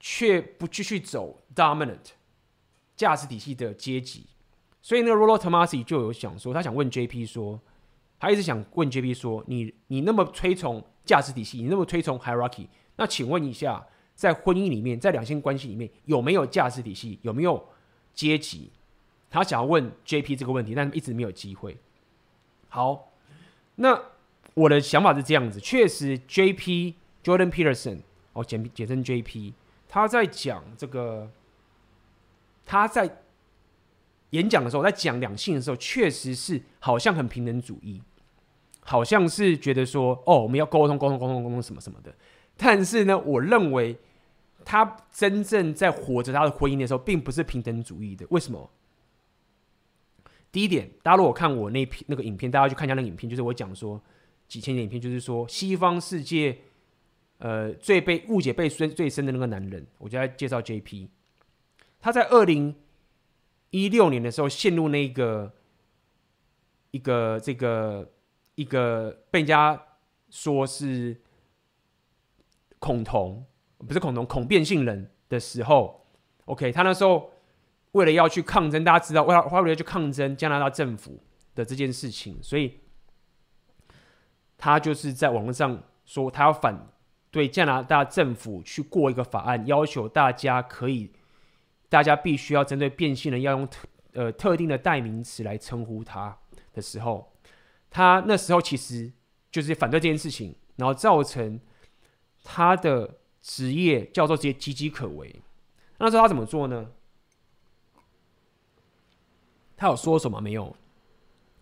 却不继续走 dominant 价值体系的阶级。所以那个 Rollo Tomasi 就有想说，他想问 JP 说，他一直想问 JP 说，你你那么推崇。价值体系，你那么推崇 hierarchy，那请问一下，在婚姻里面，在两性关系里面，有没有价值体系？有没有阶级？他想要问 JP 这个问题，但一直没有机会。好，那我的想法是这样子，确实，JP Jordan Peterson，哦，简简称 JP，他在讲这个，他在演讲的时候，在讲两性的时候，确实是好像很平等主义。好像是觉得说，哦，我们要沟通、沟通、沟通、沟通什么什么的。但是呢，我认为他真正在活着他的婚姻的时候，并不是平等主义的。为什么？第一点，大家如果看我那篇那个影片，大家去看一下那个影片，就是我讲说几千年影片，就是说西方世界呃最被误解被深最深的那个男人，我就在介绍 JP。他在二零一六年的时候陷入那个一个这个。一个被人家说是恐同，不是恐同，恐变性人的时候，OK，他那时候为了要去抗争，大家知道，为了为了去抗争加拿大政府的这件事情，所以他就是在网络上说，他要反对加拿大政府去过一个法案，要求大家可以，大家必须要针对变性人要用特呃特定的代名词来称呼他的时候，他那时候其实就是反对这件事情，然后造成他的职业叫做直接岌岌可危。那时候他怎么做呢？他有说什么没有？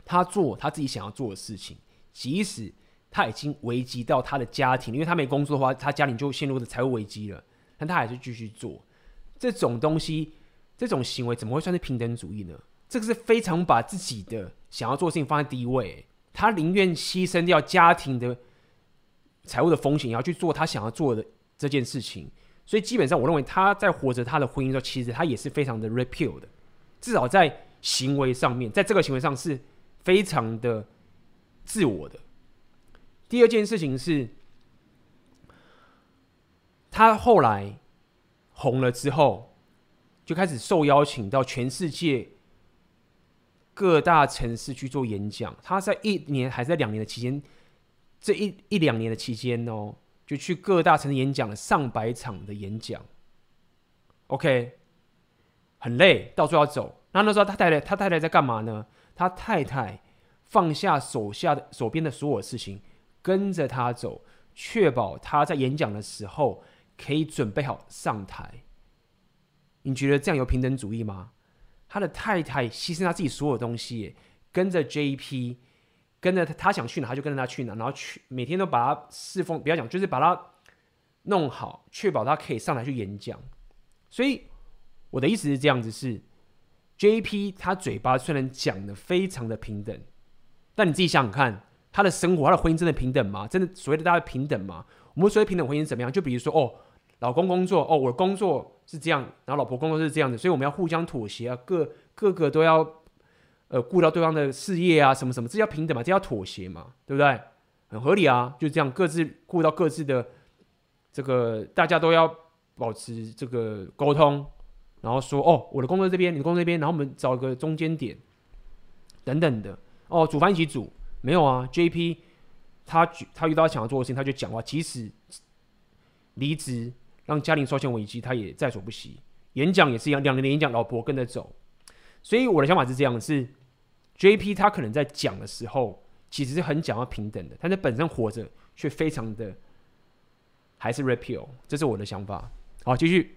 他做他自己想要做的事情，即使他已经危及到他的家庭，因为他没工作的话，他家庭就陷入的财务危机了。但他还是继续做这种东西，这种行为怎么会算是平等主义呢？这个是非常把自己的想要做的事情放在第一位，他宁愿牺牲掉家庭的财务的风险，也要去做他想要做的这件事情。所以基本上，我认为他在活着他的婚姻的时候，其实他也是非常的 repeal 的，至少在行为上面，在这个行为上是非常的自我的。第二件事情是，他后来红了之后，就开始受邀请到全世界各大城市去做演讲。他在一年还是在两年的期间，这一一两年的期间哦。就去各大城市演讲了上百场的演讲，OK，很累，到处要走。那那时候他太太，他太太在干嘛呢？他太太放下手下的手边的所有事情，跟着他走，确保他在演讲的时候可以准备好上台。你觉得这样有平等主义吗？他的太太牺牲他自己所有东西，跟着 JP。跟着他，他想去哪他就跟着他去哪，然后去每天都把他侍奉，不要讲，就是把他弄好，确保他可以上台去演讲。所以我的意思是这样子：是 JP 他嘴巴虽然讲的非常的平等，但你自己想想看，他的生活、他的婚姻真的平等吗？真的所谓的大家平等吗？我们所谓平等婚姻怎么样？就比如说，哦，老公工作，哦，我的工作是这样，然后老婆工作是这样的，所以我们要互相妥协啊，各各个都要。呃，顾到对方的事业啊，什么什么，这叫平等嘛？这叫妥协嘛？对不对？很合理啊，就这样，各自顾到各自的这个，大家都要保持这个沟通，然后说哦，我的工作这边，你的工作这边，然后我们找一个中间点，等等的。哦，煮饭一起煮，没有啊？JP 他他遇到想要做的事情，他就讲话，即使离职让家庭出现危机，他也在所不惜。演讲也是一样，两年的演讲，老婆跟着走。所以我的想法是这样的：是 JP 他可能在讲的时候，其实是很讲要平等的，但是本身活着却非常的还是 repeal，这是我的想法。好，继续。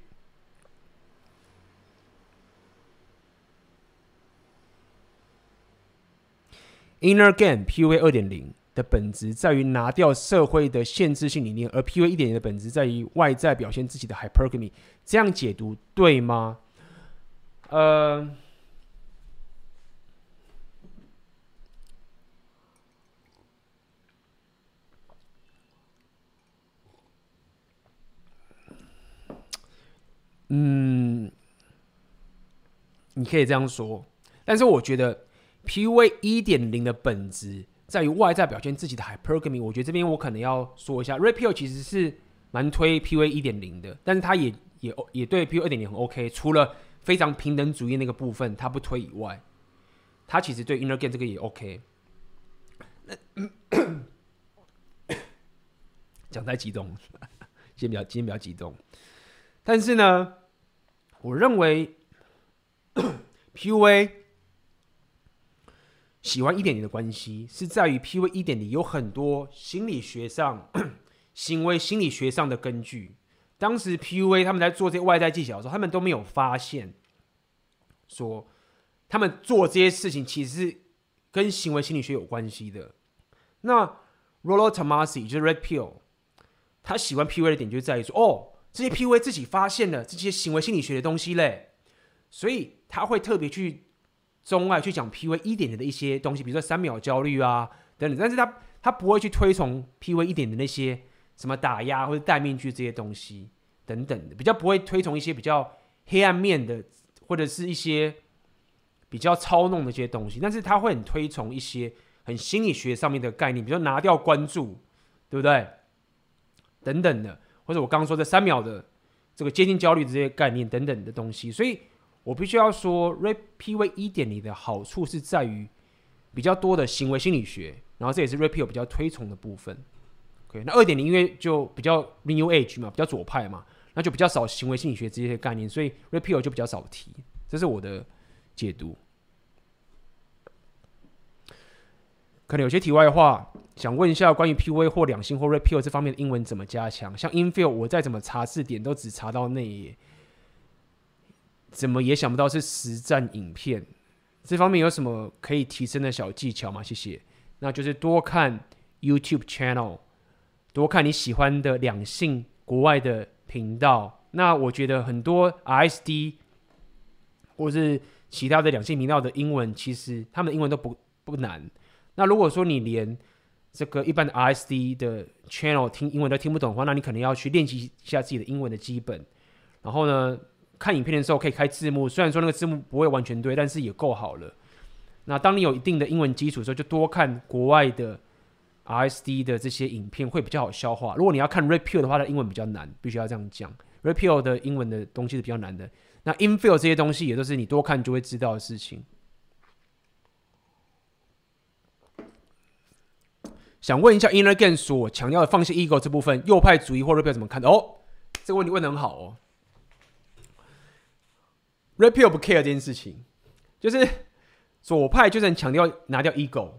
Inner Game PUA 二点零的本质在于拿掉社会的限制性理念，而 PUA 一点零的本质在于外在表现自己的 hypergamy。这样解读对吗？呃。嗯，你可以这样说，但是我觉得 PUA 一点零的本质在于外在表现自己的 hypergamy。我觉得这边我可能要说一下，Rapio 其实是蛮推 PUA 一点零的，但是他也也也对 PU 二点零很 OK，除了非常平等主义那个部分他不推以外，他其实对 Inner Game 这个也 OK。讲太激动，今天比较今天比较激动，但是呢。我认为 PUA 喜欢一点零的关系是在于 PUA 一点零有很多心理学上、行为心理学上的根据。当时 PUA 他们在做这些外在技巧的时候，他们都没有发现说他们做这些事情其实是跟行为心理学有关系的。那 Rollo Tomassi 就是 Red Pill，他喜欢 PUA 的点就在于说哦。这些 PUA 自己发现了这些行为心理学的东西嘞，所以他会特别去钟爱去讲 PUA 一点点的一些东西，比如说三秒焦虑啊等等。但是他他不会去推崇 PUA 一点的那些什么打压或者戴面具这些东西等等的，比较不会推崇一些比较黑暗面的或者是一些比较操弄的一些东西。但是他会很推崇一些很心理学上面的概念，比如说拿掉关注，对不对？等等的。或者我刚刚说这三秒的这个接近焦虑这些概念等等的东西。所以我必须要说，RePV 一点零的好处是在于比较多的行为心理学，然后这也是 RAPIO 比较推崇的部分。OK，那二点零因为就比较 New Age 嘛，比较左派嘛，那就比较少行为心理学这些概念，所以 RAPIO 就比较少提。这是我的解读。可能有些题外话，想问一下关于 PUA 或两性或 RAPIO 这方面的英文怎么加强？像 infill，我再怎么查字典都只查到那页，怎么也想不到是实战影片。这方面有什么可以提升的小技巧吗？谢谢。那就是多看 YouTube channel，多看你喜欢的两性国外的频道。那我觉得很多 RSD 或是其他的两性频道的英文，其实他们的英文都不不难。那如果说你连这个一般的 RSD 的 channel 听英文都听不懂的话，那你可能要去练习一下自己的英文的基本。然后呢，看影片的时候可以开字幕，虽然说那个字幕不会完全对，但是也够好了。那当你有一定的英文基础的时候，就多看国外的 RSD 的这些影片会比较好消化。如果你要看 Repeal 的话，它英文比较难，必须要这样讲。Repeal 的英文的东西是比较难的。那 infill 这些东西也都是你多看就会知道的事情。想问一下，Inner Game 所强调的放弃 ego 这部分，右派主义或 RAPIO 怎么看的？哦，这个问题问得很好哦。RAPIO 不 care 这件事情，就是左派就是很强调拿掉 ego，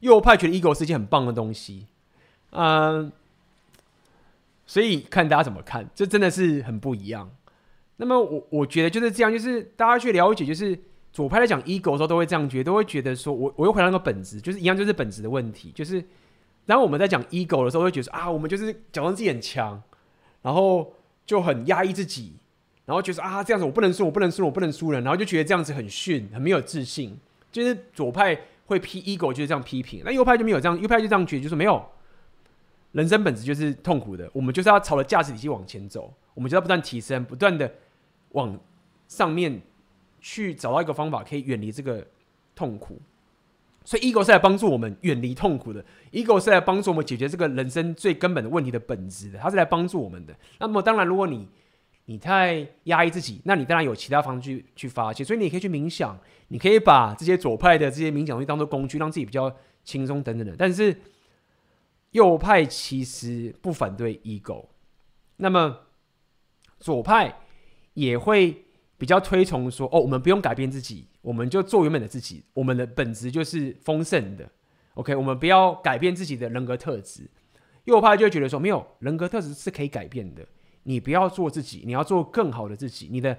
右派觉得 ego 是一件很棒的东西。嗯，所以看大家怎么看，这真的是很不一样。那么我我觉得就是这样，就是大家去了解，就是左派在讲 ego 的时候，都会这样觉得，都会觉得说我我又回到那个本质，就是一样，就是本质的问题，就是。然后我们在讲 ego 的时候，会觉得啊，我们就是假装自己很强，然后就很压抑自己，然后觉得啊，这样子我不能输，我不能输，我不能输人，然后就觉得这样子很逊，很没有自信。就是左派会批 ego，就是这样批评；那右派就没有这样，右派就这样觉得，就是没有。人生本质就是痛苦的，我们就是要朝着价值体系往前走，我们就要不断提升，不断的往上面去找到一个方法，可以远离这个痛苦。所以，ego 是来帮助我们远离痛苦的，ego 是来帮助我们解决这个人生最根本的问题的本质的，它是来帮助我们的。那么，当然，如果你你太压抑自己，那你当然有其他方式去去发泄。所以，你也可以去冥想，你可以把这些左派的这些冥想东西当做工具，让自己比较轻松等等的。但是，右派其实不反对 ego，那么左派也会比较推崇说：哦，我们不用改变自己。我们就做原本的自己，我们的本质就是丰盛的。OK，我们不要改变自己的人格特质。右派就会觉得说，没有人格特质是可以改变的。你不要做自己，你要做更好的自己。你的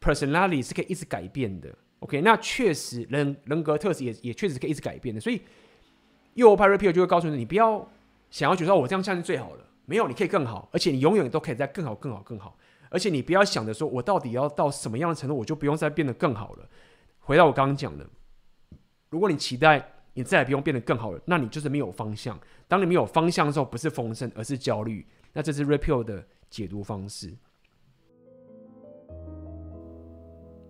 personality 是可以一直改变的。OK，那确实人人格特质也也确实可以一直改变的。所以右派 r e p e a l 就会告诉你，你不要想要觉得我这样像是最好了。没有，你可以更好，而且你永远都可以再更好、更好、更好。而且你不要想着说我到底要到什么样的程度，我就不用再变得更好了。回到我刚刚讲的，如果你期待你再也不用变得更好了，那你就是没有方向。当你没有方向的时候，不是丰盛，而是焦虑。那这是 RAPIO 的解读方式。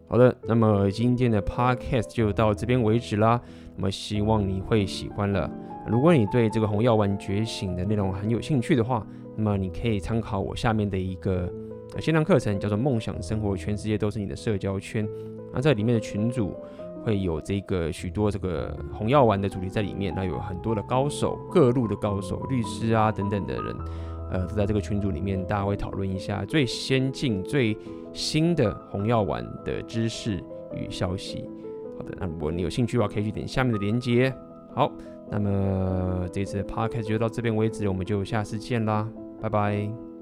好的，那么今天的 Podcast 就到这边为止啦。那么希望你会喜欢了。如果你对这个红药丸觉醒的内容很有兴趣的话，那么你可以参考我下面的一个线上课程，叫做《梦想生活》，全世界都是你的社交圈。那在里面的群组会有这个许多这个红药丸的主题在里面，那有很多的高手，各路的高手，律师啊等等的人，呃，都在这个群组里面，大家会讨论一下最先进、最新的红药丸的知识与消息。好的，那如果你有兴趣的话，可以去点下面的链接。好，那么这次的 podcast 就到这边为止，我们就下次见啦，拜拜。